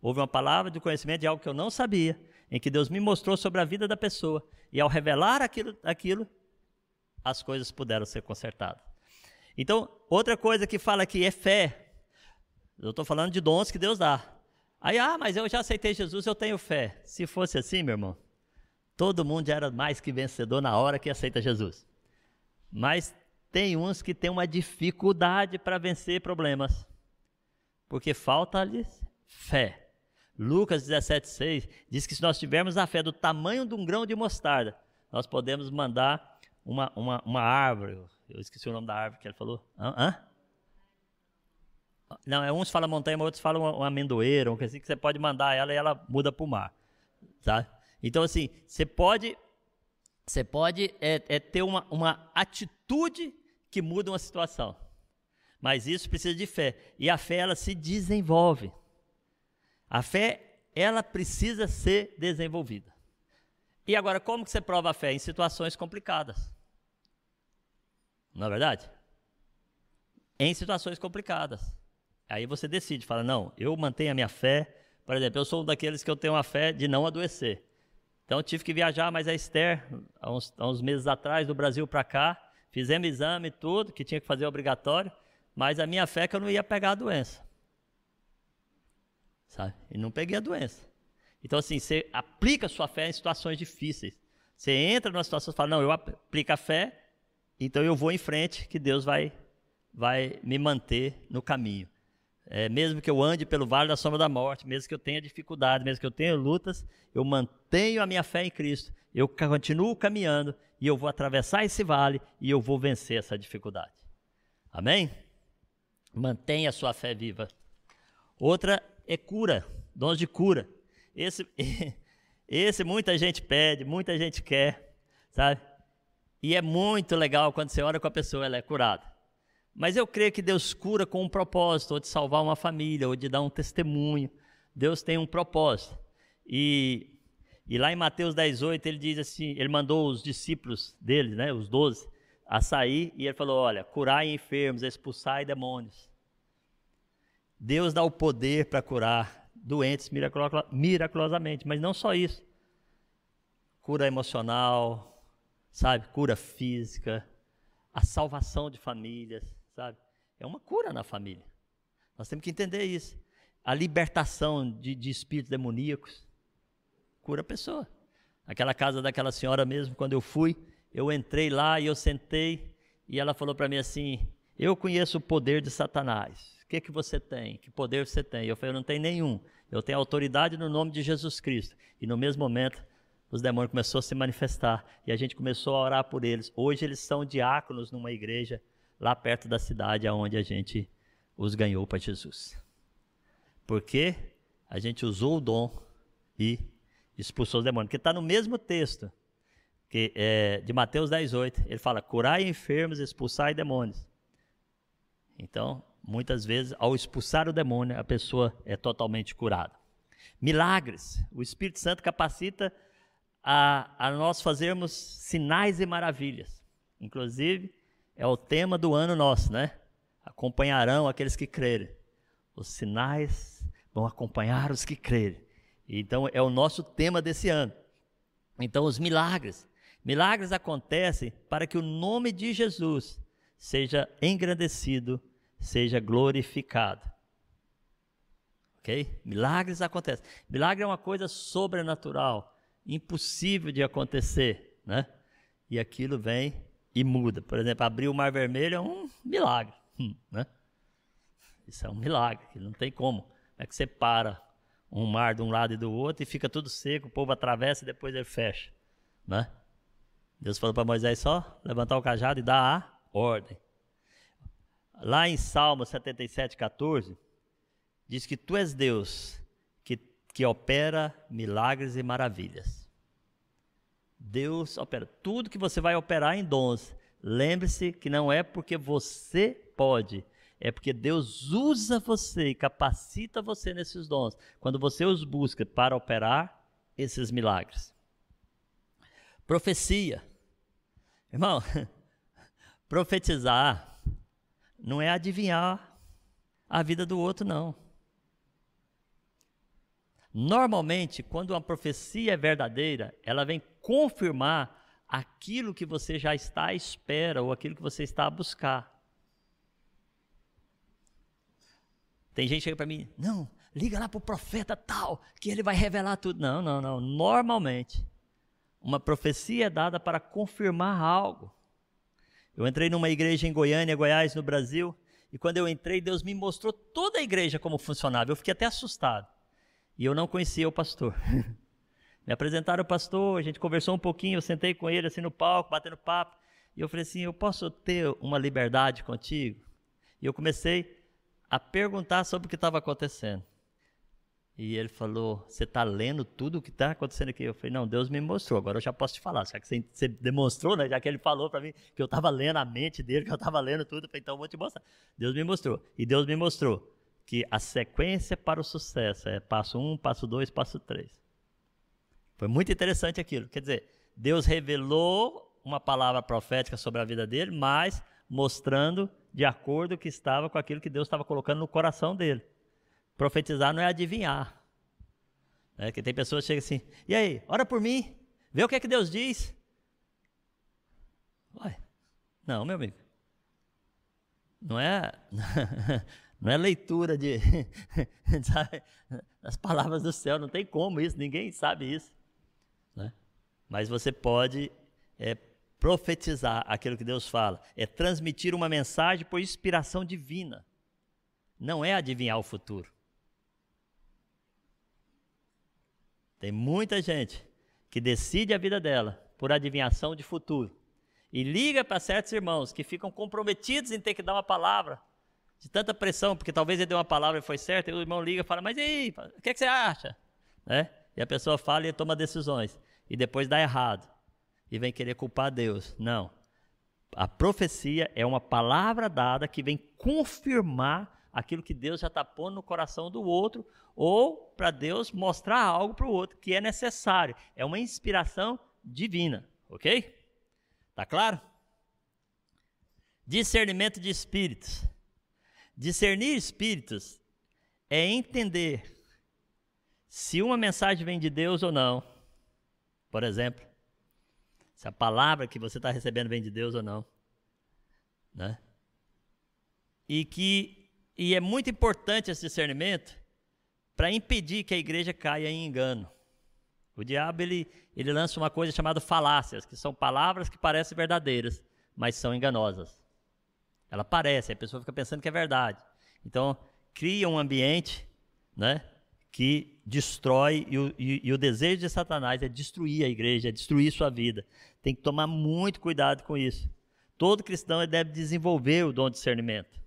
Houve uma palavra de conhecimento de algo que eu não sabia, em que Deus me mostrou sobre a vida da pessoa. E ao revelar aquilo, aquilo as coisas puderam ser consertadas. Então, outra coisa que fala aqui é fé. Eu estou falando de dons que Deus dá. Aí, ah, mas eu já aceitei Jesus, eu tenho fé. Se fosse assim, meu irmão, todo mundo já era mais que vencedor na hora que aceita Jesus. Mas tem uns que têm uma dificuldade para vencer problemas, porque falta-lhes fé. Lucas 17,6 diz que se nós tivermos a fé do tamanho de um grão de mostarda, nós podemos mandar uma, uma, uma árvore. Eu esqueci o nome da árvore que ele falou. Hã? Hã? Não, é uns falam montanha, mas outros falam uma, amendoeira, um assim, que você pode mandar ela e ela muda para o mar. Tá? Então, assim, você pode, você pode é, é ter uma, uma atitude que muda uma situação. Mas isso precisa de fé. E a fé, ela se desenvolve. A fé, ela precisa ser desenvolvida. E agora, como que você prova a fé? Em situações complicadas. Não é verdade? Em situações complicadas. Aí você decide, fala, não, eu mantenho a minha fé. Por exemplo, eu sou um daqueles que eu tenho uma fé de não adoecer. Então eu tive que viajar, mas a Esther, há uns, há uns meses atrás, do Brasil para cá, fizemos exame e tudo, que tinha que fazer obrigatório, mas a minha fé é que eu não ia pegar a doença. Sabe? E não peguei a doença. Então, assim, você aplica sua fé em situações difíceis. Você entra numa situação e fala, não, eu aplico a fé, então eu vou em frente, que Deus vai, vai me manter no caminho. É, mesmo que eu ande pelo vale da sombra da morte, mesmo que eu tenha dificuldade, mesmo que eu tenha lutas, eu mantenho a minha fé em Cristo. Eu continuo caminhando e eu vou atravessar esse vale e eu vou vencer essa dificuldade. Amém? Mantenha a sua fé viva. Outra é cura, dons de cura. Esse, esse muita gente pede, muita gente quer, sabe? E é muito legal quando você ora com a pessoa, ela é curada. Mas eu creio que Deus cura com um propósito, ou de salvar uma família, ou de dar um testemunho. Deus tem um propósito. E, e lá em Mateus 18, ele diz assim: ele mandou os discípulos dele, né, os doze, a sair, e ele falou: Olha, curai enfermos, expulsai demônios. Deus dá o poder para curar doentes miraculosamente, mas não só isso. Cura emocional, sabe? Cura física, a salvação de famílias sabe? É uma cura na família. Nós temos que entender isso. A libertação de, de espíritos demoníacos cura a pessoa. Aquela casa daquela senhora mesmo, quando eu fui, eu entrei lá e eu sentei e ela falou para mim assim: Eu conheço o poder de Satanás. Que, que você tem? Que poder você tem? Eu falei: Eu não tenho nenhum. Eu tenho autoridade no nome de Jesus Cristo. E no mesmo momento, os demônios começaram a se manifestar e a gente começou a orar por eles. Hoje eles são diáconos numa igreja lá perto da cidade aonde a gente os ganhou para Jesus. Porque a gente usou o dom e expulsou os demônios. Porque está no mesmo texto que, é, de Mateus 18. Ele fala: curai enfermos, expulsai demônios. Então, muitas vezes, ao expulsar o demônio, a pessoa é totalmente curada. Milagres. O Espírito Santo capacita a, a nós fazermos sinais e maravilhas. Inclusive, é o tema do ano nosso, né? Acompanharão aqueles que crerem. Os sinais vão acompanhar os que crerem. Então é o nosso tema desse ano. Então os milagres, milagres acontecem para que o nome de Jesus seja engrandecido, seja glorificado. OK? Milagres acontecem. Milagre é uma coisa sobrenatural, impossível de acontecer, né? E aquilo vem e muda. Por exemplo, abrir o Mar Vermelho é um milagre, hum, né? Isso é um milagre, não tem como. É que você para um mar de um lado e do outro e fica tudo seco, o povo atravessa e depois ele fecha, né? Deus falou para Moisés só levantar o cajado e dar a ordem. Lá em Salmo 77, 14, diz que tu és Deus que, que opera milagres e maravilhas. Deus opera. Tudo que você vai operar em dons, lembre-se que não é porque você pode, é porque Deus usa você e capacita você nesses dons, quando você os busca para operar esses milagres. Profecia. Irmão, profetizar não é adivinhar a vida do outro, não. Normalmente, quando uma profecia é verdadeira, ela vem confirmar aquilo que você já está à espera ou aquilo que você está a buscar. Tem gente que chega para mim, não, liga lá para o profeta tal, que ele vai revelar tudo. Não, não, não. Normalmente, uma profecia é dada para confirmar algo. Eu entrei numa igreja em Goiânia, Goiás, no Brasil, e quando eu entrei, Deus me mostrou toda a igreja como funcionava. Eu fiquei até assustado. E eu não conhecia o pastor. me apresentaram o pastor, a gente conversou um pouquinho, eu sentei com ele assim no palco, batendo papo. E eu falei assim: Eu posso ter uma liberdade contigo? E eu comecei a perguntar sobre o que estava acontecendo. E ele falou: Você está lendo tudo o que está acontecendo aqui? Eu falei: Não, Deus me mostrou, agora eu já posso te falar. Já que você, demonstrou, né? já que ele falou para mim que eu estava lendo a mente dele, que eu estava lendo tudo, eu falei: Então eu vou te mostrar. Deus me mostrou. E Deus me mostrou que a sequência para o sucesso é passo um, passo dois, passo três. Foi muito interessante aquilo. Quer dizer, Deus revelou uma palavra profética sobre a vida dele, mas mostrando de acordo que estava com aquilo que Deus estava colocando no coração dele. Profetizar não é adivinhar. É que tem pessoas que chegam assim, e aí, ora por mim, vê o que é que Deus diz. Uai, não, meu amigo. Não é, não é leitura de, sabe, das palavras do céu, não tem como isso, ninguém sabe isso. Né? Mas você pode é, profetizar aquilo que Deus fala, é transmitir uma mensagem por inspiração divina. Não é adivinhar o futuro. Tem muita gente que decide a vida dela por adivinhação de futuro e liga para certos irmãos que ficam comprometidos em ter que dar uma palavra de tanta pressão, porque talvez ele deu uma palavra e foi certa, e o irmão liga e fala, mas e aí, o que, é que você acha? Né? E a pessoa fala e toma decisões, e depois dá errado e vem querer culpar Deus. Não. A profecia é uma palavra dada que vem confirmar aquilo que Deus já está pondo no coração do outro, ou para Deus mostrar algo para o outro que é necessário. É uma inspiração divina, ok? Tá claro? Discernimento de espíritos. Discernir espíritos é entender se uma mensagem vem de Deus ou não. Por exemplo, se a palavra que você está recebendo vem de Deus ou não. Né? E que e é muito importante esse discernimento para impedir que a igreja caia em engano. O diabo ele, ele lança uma coisa chamada falácias, que são palavras que parecem verdadeiras, mas são enganosas. Ela parece, a pessoa fica pensando que é verdade. Então, cria um ambiente né, que destrói, e o, e, e o desejo de Satanás é destruir a igreja, é destruir sua vida. Tem que tomar muito cuidado com isso. Todo cristão deve desenvolver o dom de discernimento.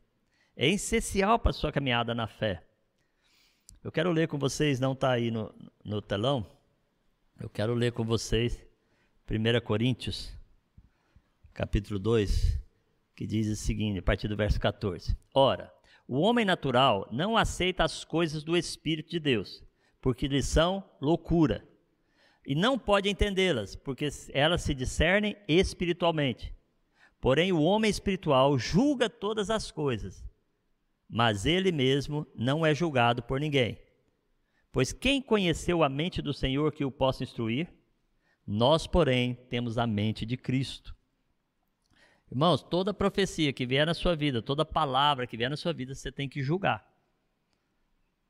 É essencial para a sua caminhada na fé. Eu quero ler com vocês, não está aí no, no telão, eu quero ler com vocês 1 Coríntios, capítulo 2, que diz o seguinte, a partir do verso 14. Ora, o homem natural não aceita as coisas do Espírito de Deus, porque lhes são loucura, e não pode entendê-las, porque elas se discernem espiritualmente. Porém, o homem espiritual julga todas as coisas, mas ele mesmo não é julgado por ninguém. Pois quem conheceu a mente do Senhor que o possa instruir? Nós, porém, temos a mente de Cristo. Irmãos, toda profecia que vier na sua vida, toda palavra que vier na sua vida, você tem que julgar.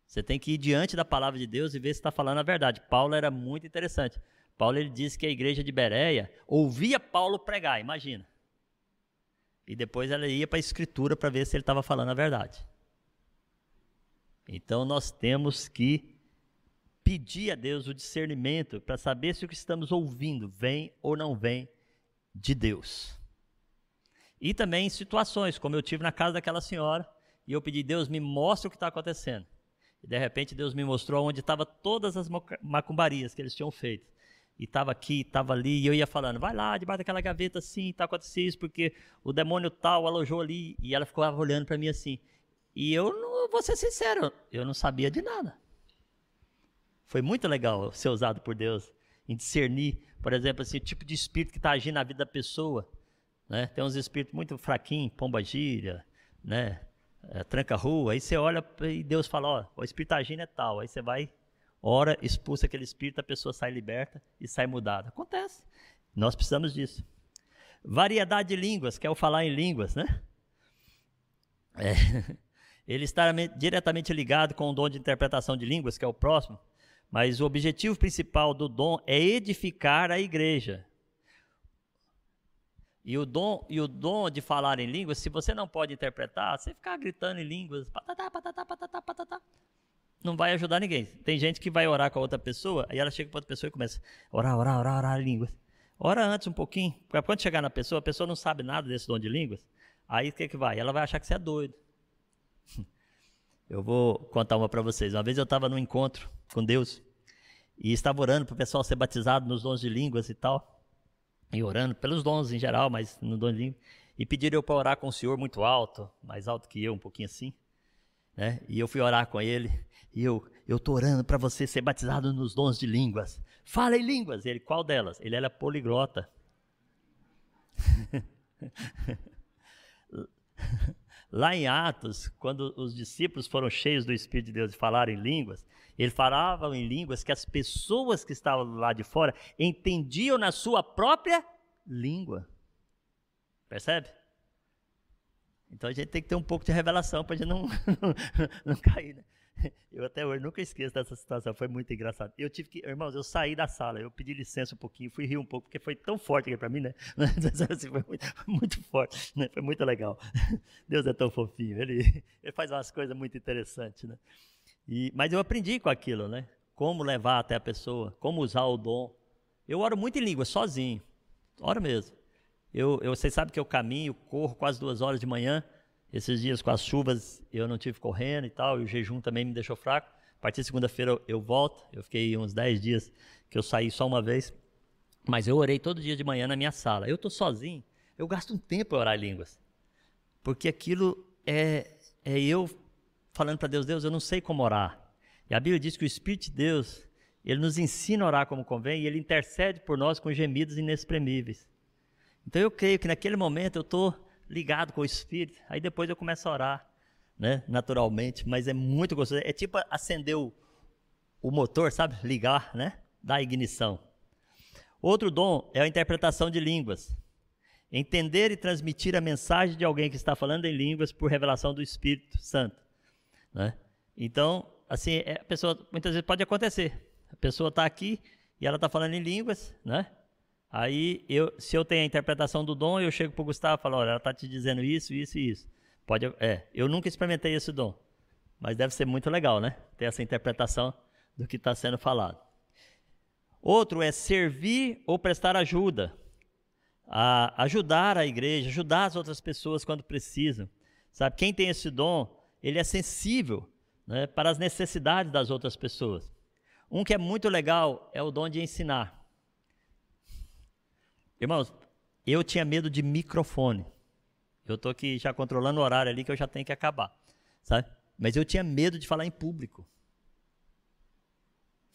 Você tem que ir diante da palavra de Deus e ver se está falando a verdade. Paulo era muito interessante. Paulo ele disse que a igreja de Bereia ouvia Paulo pregar, imagina. E depois ela ia para a escritura para ver se ele estava falando a verdade. Então nós temos que pedir a Deus o discernimento para saber se o que estamos ouvindo vem ou não vem de Deus. E também em situações, como eu tive na casa daquela senhora, e eu pedi, Deus, me mostre o que está acontecendo. E de repente Deus me mostrou onde estavam todas as macumbarias que eles tinham feito. E estava aqui, estava ali, e eu ia falando, vai lá, debaixo daquela gaveta assim, está acontecendo isso, porque o demônio tal alojou ali. E ela ficou olhando para mim assim. E eu, não, vou ser sincero, eu não sabia de nada. Foi muito legal ser usado por Deus em discernir, por exemplo, assim, o tipo de espírito que está agindo na vida da pessoa. Né? Tem uns espíritos muito fraquinhos, pomba gira, né? É, tranca-rua. Aí você olha e Deus fala: Ó, o espírito agindo é tal. Aí você vai, ora, expulsa aquele espírito, a pessoa sai liberta e sai mudada. Acontece. Nós precisamos disso. Variedade de línguas, que é o falar em línguas, né? É. Ele está diretamente ligado com o dom de interpretação de línguas, que é o próximo, mas o objetivo principal do dom é edificar a igreja. E o dom, e o dom de falar em línguas, se você não pode interpretar, você ficar gritando em línguas, patatá, patatá, patatá, patatá, não vai ajudar ninguém. Tem gente que vai orar com a outra pessoa, aí ela chega para outra pessoa e começa a orar, orar, orar, orar línguas. Ora antes um pouquinho, porque quando chegar na pessoa, a pessoa não sabe nada desse dom de línguas, aí o que, que vai? Ela vai achar que você é doido. Eu vou contar uma para vocês. Uma vez eu estava num encontro com Deus e estava orando para o pessoal ser batizado nos dons de línguas e tal. E orando pelos dons em geral, mas no dom de línguas. E pediram eu para orar com o Senhor muito alto, mais alto que eu, um pouquinho assim. Né? E eu fui orar com ele. E eu, eu tô orando para você ser batizado nos dons de línguas. Fala em línguas. Ele, qual delas? Ele era poliglota. Lá em Atos, quando os discípulos foram cheios do Espírito de Deus e falaram em línguas, eles falavam em línguas que as pessoas que estavam lá de fora entendiam na sua própria língua. Percebe? Então a gente tem que ter um pouco de revelação para a gente não, não, não cair. Né? Eu até hoje nunca esqueço dessa situação, foi muito engraçado. Eu tive que, irmãos, eu saí da sala, eu pedi licença um pouquinho, fui rir um pouco, porque foi tão forte aqui para mim, né? Assim, foi muito, muito, forte, né? foi muito legal. Deus é tão fofinho, ele, ele faz umas coisas muito interessantes, né? E, mas eu aprendi com aquilo, né? Como levar até a pessoa, como usar o dom. Eu oro muito em língua, sozinho, oro mesmo. Eu, eu, vocês sabem que eu caminho, corro quase duas horas de manhã, esses dias com as chuvas eu não tive correndo e tal, e o jejum também me deixou fraco. A partir de segunda-feira eu, volto. Eu fiquei uns 10 dias que eu saí só uma vez. Mas eu orei todo dia de manhã na minha sala. Eu estou sozinho, eu gasto um tempo para orar línguas. Porque aquilo é, é eu falando para Deus, Deus, eu não sei como orar. E a Bíblia diz que o Espírito de Deus, ele nos ensina a orar como convém e ele intercede por nós com gemidos inexprimíveis. Então eu creio que naquele momento eu estou ligado com o Espírito, aí depois eu começo a orar, né, naturalmente, mas é muito gostoso. É tipo acender o, o motor, sabe? Ligar, né? Da ignição. Outro dom é a interpretação de línguas. Entender e transmitir a mensagem de alguém que está falando em línguas por revelação do Espírito Santo. Né? Então, assim, é, a pessoa, muitas vezes pode acontecer. A pessoa está aqui e ela está falando em línguas, né? Aí, eu, se eu tenho a interpretação do dom, eu chego para o Gustavo e falo, olha, ela está te dizendo isso, isso e isso. Pode, é, eu nunca experimentei esse dom, mas deve ser muito legal, né? Ter essa interpretação do que está sendo falado. Outro é servir ou prestar ajuda. A ajudar a igreja, ajudar as outras pessoas quando precisam. Sabe, quem tem esse dom, ele é sensível né, para as necessidades das outras pessoas. Um que é muito legal é o dom de ensinar. Irmãos, eu tinha medo de microfone. Eu estou aqui já controlando o horário ali que eu já tenho que acabar, sabe? Mas eu tinha medo de falar em público.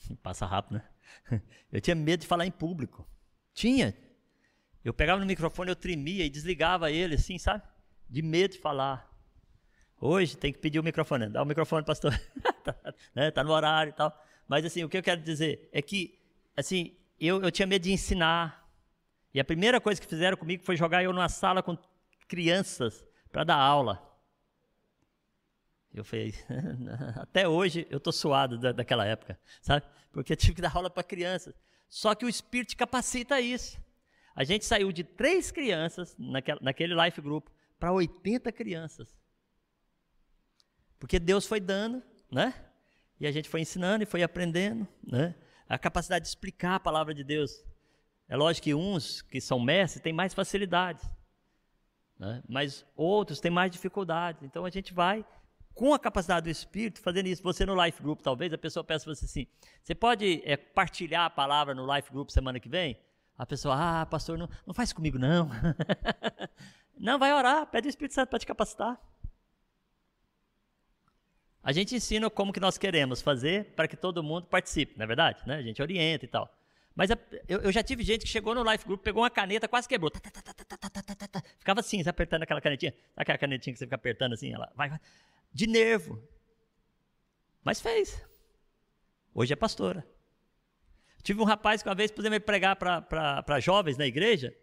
Passa rápido, né? Eu tinha medo de falar em público. Tinha. Eu pegava no microfone, eu tremia e desligava ele, assim, sabe? De medo de falar. Hoje tem que pedir o microfone. Dá o microfone, pastor. tá, né? tá no horário e tal. Mas, assim, o que eu quero dizer é que, assim, eu, eu tinha medo de ensinar. E a primeira coisa que fizeram comigo foi jogar eu numa sala com crianças para dar aula. Eu falei, até hoje eu estou suado da, daquela época, sabe? Porque eu tive que dar aula para crianças. Só que o Espírito capacita isso. A gente saiu de três crianças naquele, naquele life group para 80 crianças. Porque Deus foi dando, né? E a gente foi ensinando e foi aprendendo, né? A capacidade de explicar a palavra de Deus. É lógico que uns que são mestres têm mais facilidades, né? mas outros têm mais dificuldades. Então a gente vai, com a capacidade do Espírito, fazendo isso. Você no Life Group, talvez, a pessoa peça você assim: você pode é, partilhar a palavra no Life Group semana que vem? A pessoa, ah, pastor, não, não faz comigo não. não, vai orar, pede o Espírito Santo para te capacitar. A gente ensina como que nós queremos fazer para que todo mundo participe, não é verdade? Né? A gente orienta e tal. Mas eu, eu, já tive gente que chegou no Life Group, pegou uma caneta, quase quebrou. Tá, tá, tá, Ficava assim, apertando aquela canetinha. Aquela canetinha que você fica apertando assim? Ela vai, vai. De nervo. Mas fez. Hoje é pastora. Tive um rapaz que uma vez pusemos ele pregar para jovens na igreja.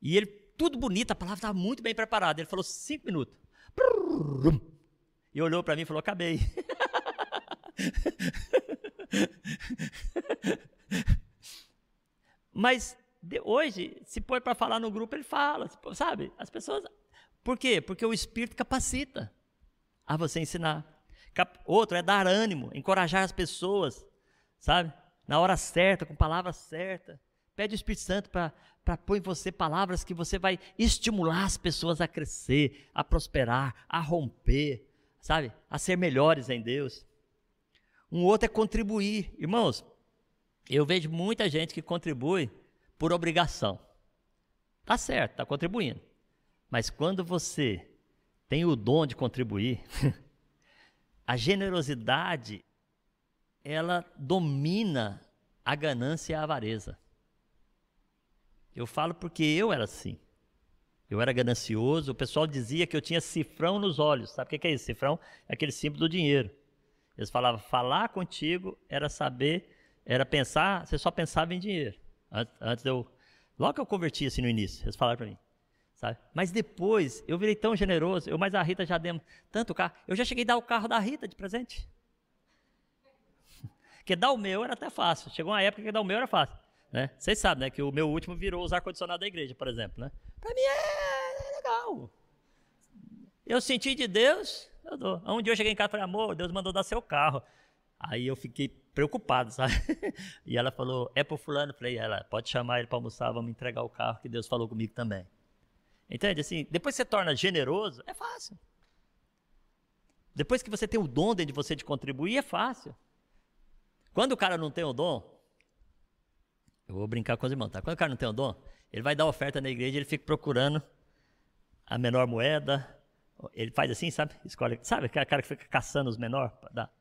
E ele, tudo bonito, a palavra estava muito bem preparada. Ele falou cinco minutos. E olhou para mim e falou: Acabei. Mas de, hoje, se põe para falar no grupo, ele fala, sabe? As pessoas. Por quê? Porque o Espírito capacita a você ensinar. Cap, outro é dar ânimo, encorajar as pessoas, sabe? Na hora certa, com palavras certas. Pede o Espírito Santo para pôr em você palavras que você vai estimular as pessoas a crescer, a prosperar, a romper, sabe? A ser melhores em Deus. Um outro é contribuir. Irmãos, eu vejo muita gente que contribui por obrigação. Tá certo, tá contribuindo. Mas quando você tem o dom de contribuir, a generosidade ela domina a ganância e a avareza. Eu falo porque eu era assim. Eu era ganancioso, o pessoal dizia que eu tinha cifrão nos olhos. Sabe o que é isso? Cifrão é aquele símbolo do dinheiro. Eles falavam, falar contigo era saber, era pensar, você só pensava em dinheiro. Antes eu. Logo que eu converti assim no início, eles falaram para mim. Sabe? Mas depois eu virei tão generoso, eu mais a Rita já demos tanto carro. Eu já cheguei a dar o carro da Rita de presente. Porque dar o meu era até fácil. Chegou uma época que dar o meu era fácil. Né? Vocês sabem, né? Que o meu último virou os ar-condicionado da igreja, por exemplo. Né? Para mim é, é legal. Eu senti de Deus, eu dou. Um dia eu cheguei em casa e falei, amor, Deus mandou dar seu carro. Aí eu fiquei preocupado, sabe? E ela falou, é pro fulano? Eu falei, ela, pode chamar ele para almoçar, vamos entregar o carro, que Deus falou comigo também. Entende? Assim, depois que você torna generoso, é fácil. Depois que você tem o dom dentro de você de contribuir, é fácil. Quando o cara não tem o dom, eu vou brincar com os irmãos, tá? Quando o cara não tem o dom, ele vai dar oferta na igreja, ele fica procurando a menor moeda. Ele faz assim, sabe? Escolhe, sabe aquele cara que fica caçando os menores para dar.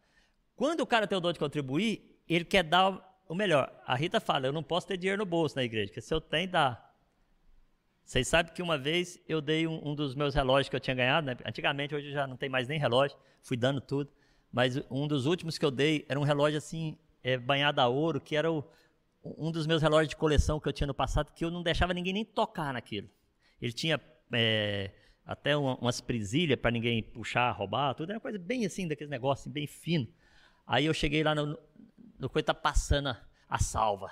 Quando o cara tem o dom de contribuir, ele quer dar o melhor. A Rita fala: Eu não posso ter dinheiro no bolso na igreja, porque se eu tenho, dá. Vocês sabem que uma vez eu dei um, um, dos meus relógios que eu tinha ganhado, né? antigamente, hoje já não tem mais nem relógio, fui dando tudo, mas um dos últimos que eu dei era um relógio assim, é, banhado a ouro, que era o, um dos meus relógios de coleção que eu tinha no passado, que eu não deixava ninguém nem tocar naquilo. Ele tinha é, até uma, umas presilhas para ninguém puxar, roubar, tudo, era uma coisa bem assim, daqueles negócios bem fino. Aí eu cheguei lá no, no coisa tá passando a, salva.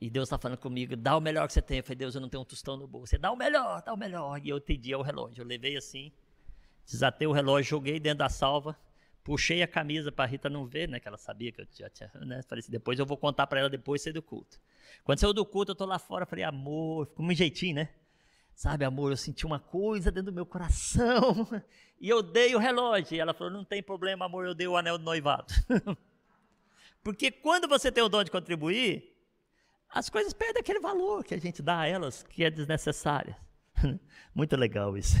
E Deus está falando comigo, dá o melhor que você tem. Eu falei, Deus, eu não tenho um tostão no bolso. Você dá o melhor, dá o melhor. E eu entendi o relógio. Eu levei assim, desatei o relógio, joguei dentro da salva, puxei a camisa para Rita não ver, né? Que ela sabia que eu já tinha. Né? Falei assim, depois eu vou contar para ela depois sair do culto. Quando saiu do culto, eu tô lá fora, falei, amor, ficou um jeitinho, né? Sabe, amor, eu senti uma coisa dentro do meu coração. E eu dei o relógio. E ela falou: não tem problema, amor, eu dei o anel do noivado. Porque quando você tem o dom de contribuir, as coisas perdem aquele valor que a gente dá a elas, que é desnecessário. Muito legal isso.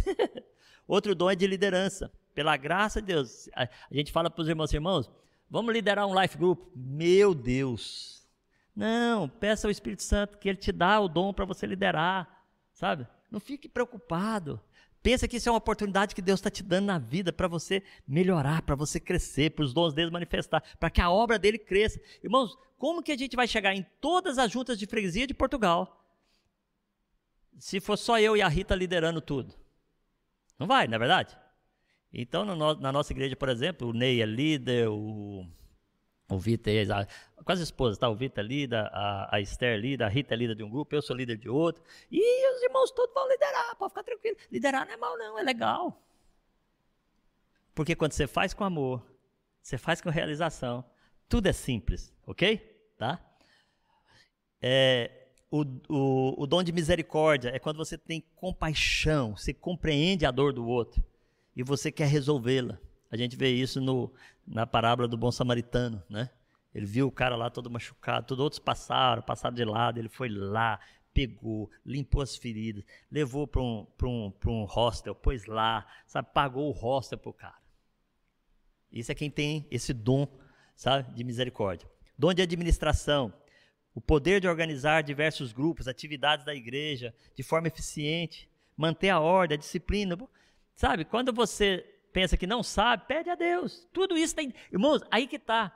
Outro dom é de liderança. Pela graça de Deus, a, gente fala para os irmãos e irmãos, vamos liderar um life group. Meu Deus. Não, peça ao Espírito Santo que ele te dá o dom para você liderar, sabe? Não fique preocupado. Pensa que isso é uma oportunidade que Deus está te dando na vida para você melhorar, para você crescer, para os dons dele manifestar, para que a obra dele cresça. Irmãos, como que a gente vai chegar em todas as juntas de freguesia de Portugal se for só eu e a Rita liderando tudo? Não vai, não é verdade? Então, no, na nossa igreja, por exemplo, o Ney é líder, o, o Vitor é com as esposas, tá? O é líder, a, a Esther líder, a Rita é líder de um grupo, eu sou líder de outro. E os irmãos todos vão liderar, pode ficar tranquilo. Liderar não é mal, não, é legal. Porque quando você faz com amor, você faz com realização, tudo é simples, ok? Tá? É, o, o, o dom de misericórdia é quando você tem compaixão, você compreende a dor do outro e você quer resolvê-la. A gente vê isso no, na parábola do bom samaritano, né? Ele viu o cara lá todo machucado, todos outros passaram, passaram de lado, ele foi lá, pegou, limpou as feridas, levou para um, um, um hostel, pôs lá, sabe, pagou o hostel para o cara. Isso é quem tem esse dom, sabe, de misericórdia. Dom de administração, o poder de organizar diversos grupos, atividades da igreja de forma eficiente, manter a ordem, a disciplina. Sabe, quando você pensa que não sabe, pede a Deus. Tudo isso tem. Irmãos, aí que está.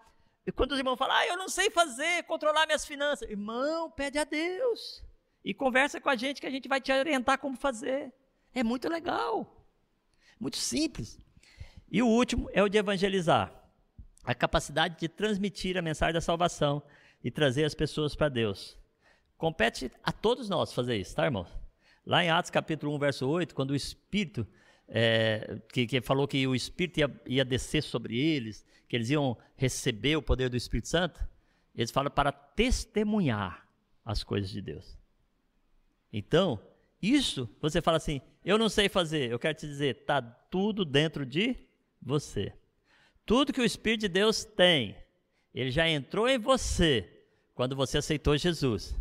Quando os irmãos falam, ah, eu não sei fazer, controlar minhas finanças. Irmão, pede a Deus. E conversa com a gente que a gente vai te orientar como fazer. É muito legal. Muito simples. E o último é o de evangelizar. A capacidade de transmitir a mensagem da salvação e trazer as pessoas para Deus. Compete a todos nós fazer isso, tá, irmão? Lá em Atos capítulo 1, verso 8, quando o Espírito, é, que, que, falou que o Espírito ia, ia descer sobre eles, que eles iam receber o poder do Espírito Santo, eles falam para testemunhar as coisas de Deus. Então, isso, você fala assim, eu não sei fazer, eu quero te dizer, está tudo dentro de você. Tudo que o Espírito de Deus tem, ele já entrou em você quando você aceitou Jesus.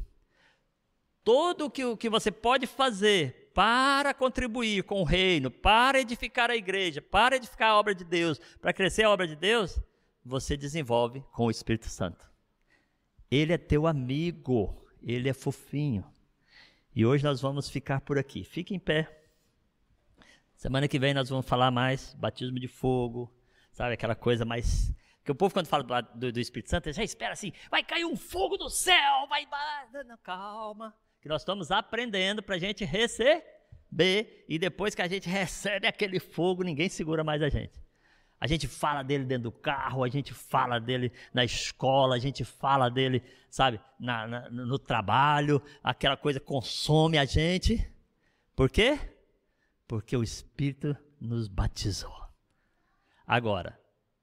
Tudo que, que você pode fazer para contribuir com o reino, para edificar a igreja, para edificar a obra de Deus, para crescer a obra de Deus, você desenvolve com o Espírito Santo. Ele é teu amigo, ele é fofinho. E hoje nós vamos ficar por aqui. Fique em pé. Semana que vem nós vamos falar mais batismo de fogo, sabe? Aquela coisa mais. Que o povo, quando fala do, do Espírito Santo, já espera assim: vai cair um fogo do céu, vai. Não, calma. Que nós estamos aprendendo para a gente receber. E depois que a gente recebe aquele fogo, ninguém segura mais a gente. A gente fala dele dentro do carro, a gente fala dele na escola, a gente fala dele, sabe, na, na, no trabalho, aquela coisa consome a gente. Por quê? Porque o Espírito nos batizou. Agora,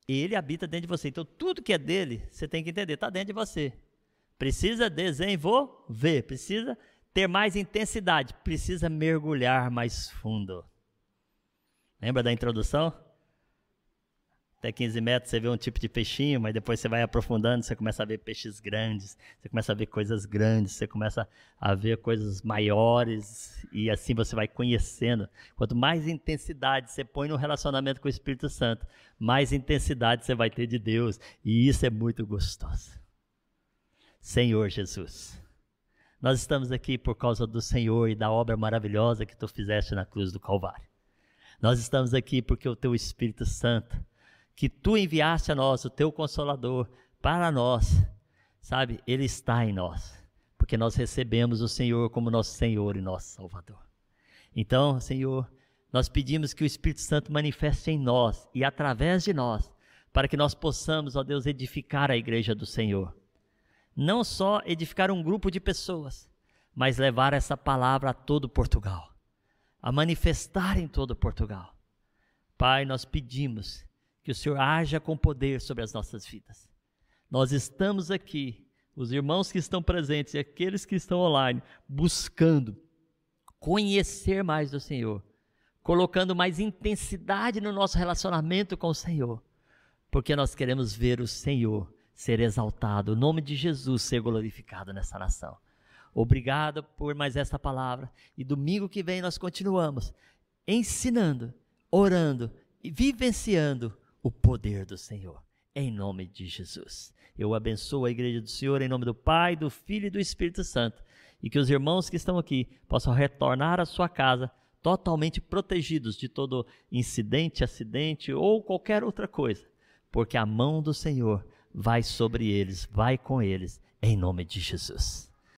ele habita dentro de você. Então, tudo que é dele, você tem que entender, está dentro de você. Precisa desenvolver, precisa ter mais intensidade, precisa mergulhar mais fundo. Lembra da introdução? até 15 metros você vê um tipo de peixinho, mas depois você vai aprofundando, você começa a ver peixes grandes, você começa a ver coisas grandes, você começa a ver coisas maiores e assim você vai conhecendo. Quanto mais intensidade você põe no relacionamento com o Espírito Santo, mais intensidade você vai ter de Deus e isso é muito gostoso. Senhor Jesus, nós estamos aqui por causa do Senhor e da obra maravilhosa que tu fizeste na cruz do Calvário. Nós estamos aqui porque o teu Espírito Santo que tu enviaste a nós, o teu consolador, para nós, sabe? Ele está em nós, porque nós recebemos o Senhor como nosso Senhor e nosso Salvador. Então, Senhor, nós pedimos que o Espírito Santo manifeste em nós e através de nós, para que nós possamos, ó Deus, edificar a igreja do Senhor. Não só edificar um grupo de pessoas, mas levar essa palavra a todo Portugal, a manifestar em todo Portugal. Pai, nós pedimos que o Senhor haja com poder sobre as nossas vidas. Nós estamos aqui, os irmãos que estão presentes e aqueles que estão online, buscando conhecer mais do Senhor, colocando mais intensidade no nosso relacionamento com o Senhor, porque nós queremos ver o Senhor ser exaltado, o nome de Jesus ser glorificado nessa nação. Obrigado por mais essa palavra. E domingo que vem nós continuamos ensinando, orando e vivenciando o poder do Senhor. Em nome de Jesus. Eu abençoo a igreja do Senhor em nome do Pai, do Filho e do Espírito Santo. E que os irmãos que estão aqui possam retornar à sua casa totalmente protegidos de todo incidente, acidente ou qualquer outra coisa. Porque a mão do Senhor vai sobre eles, vai com eles, em nome de Jesus.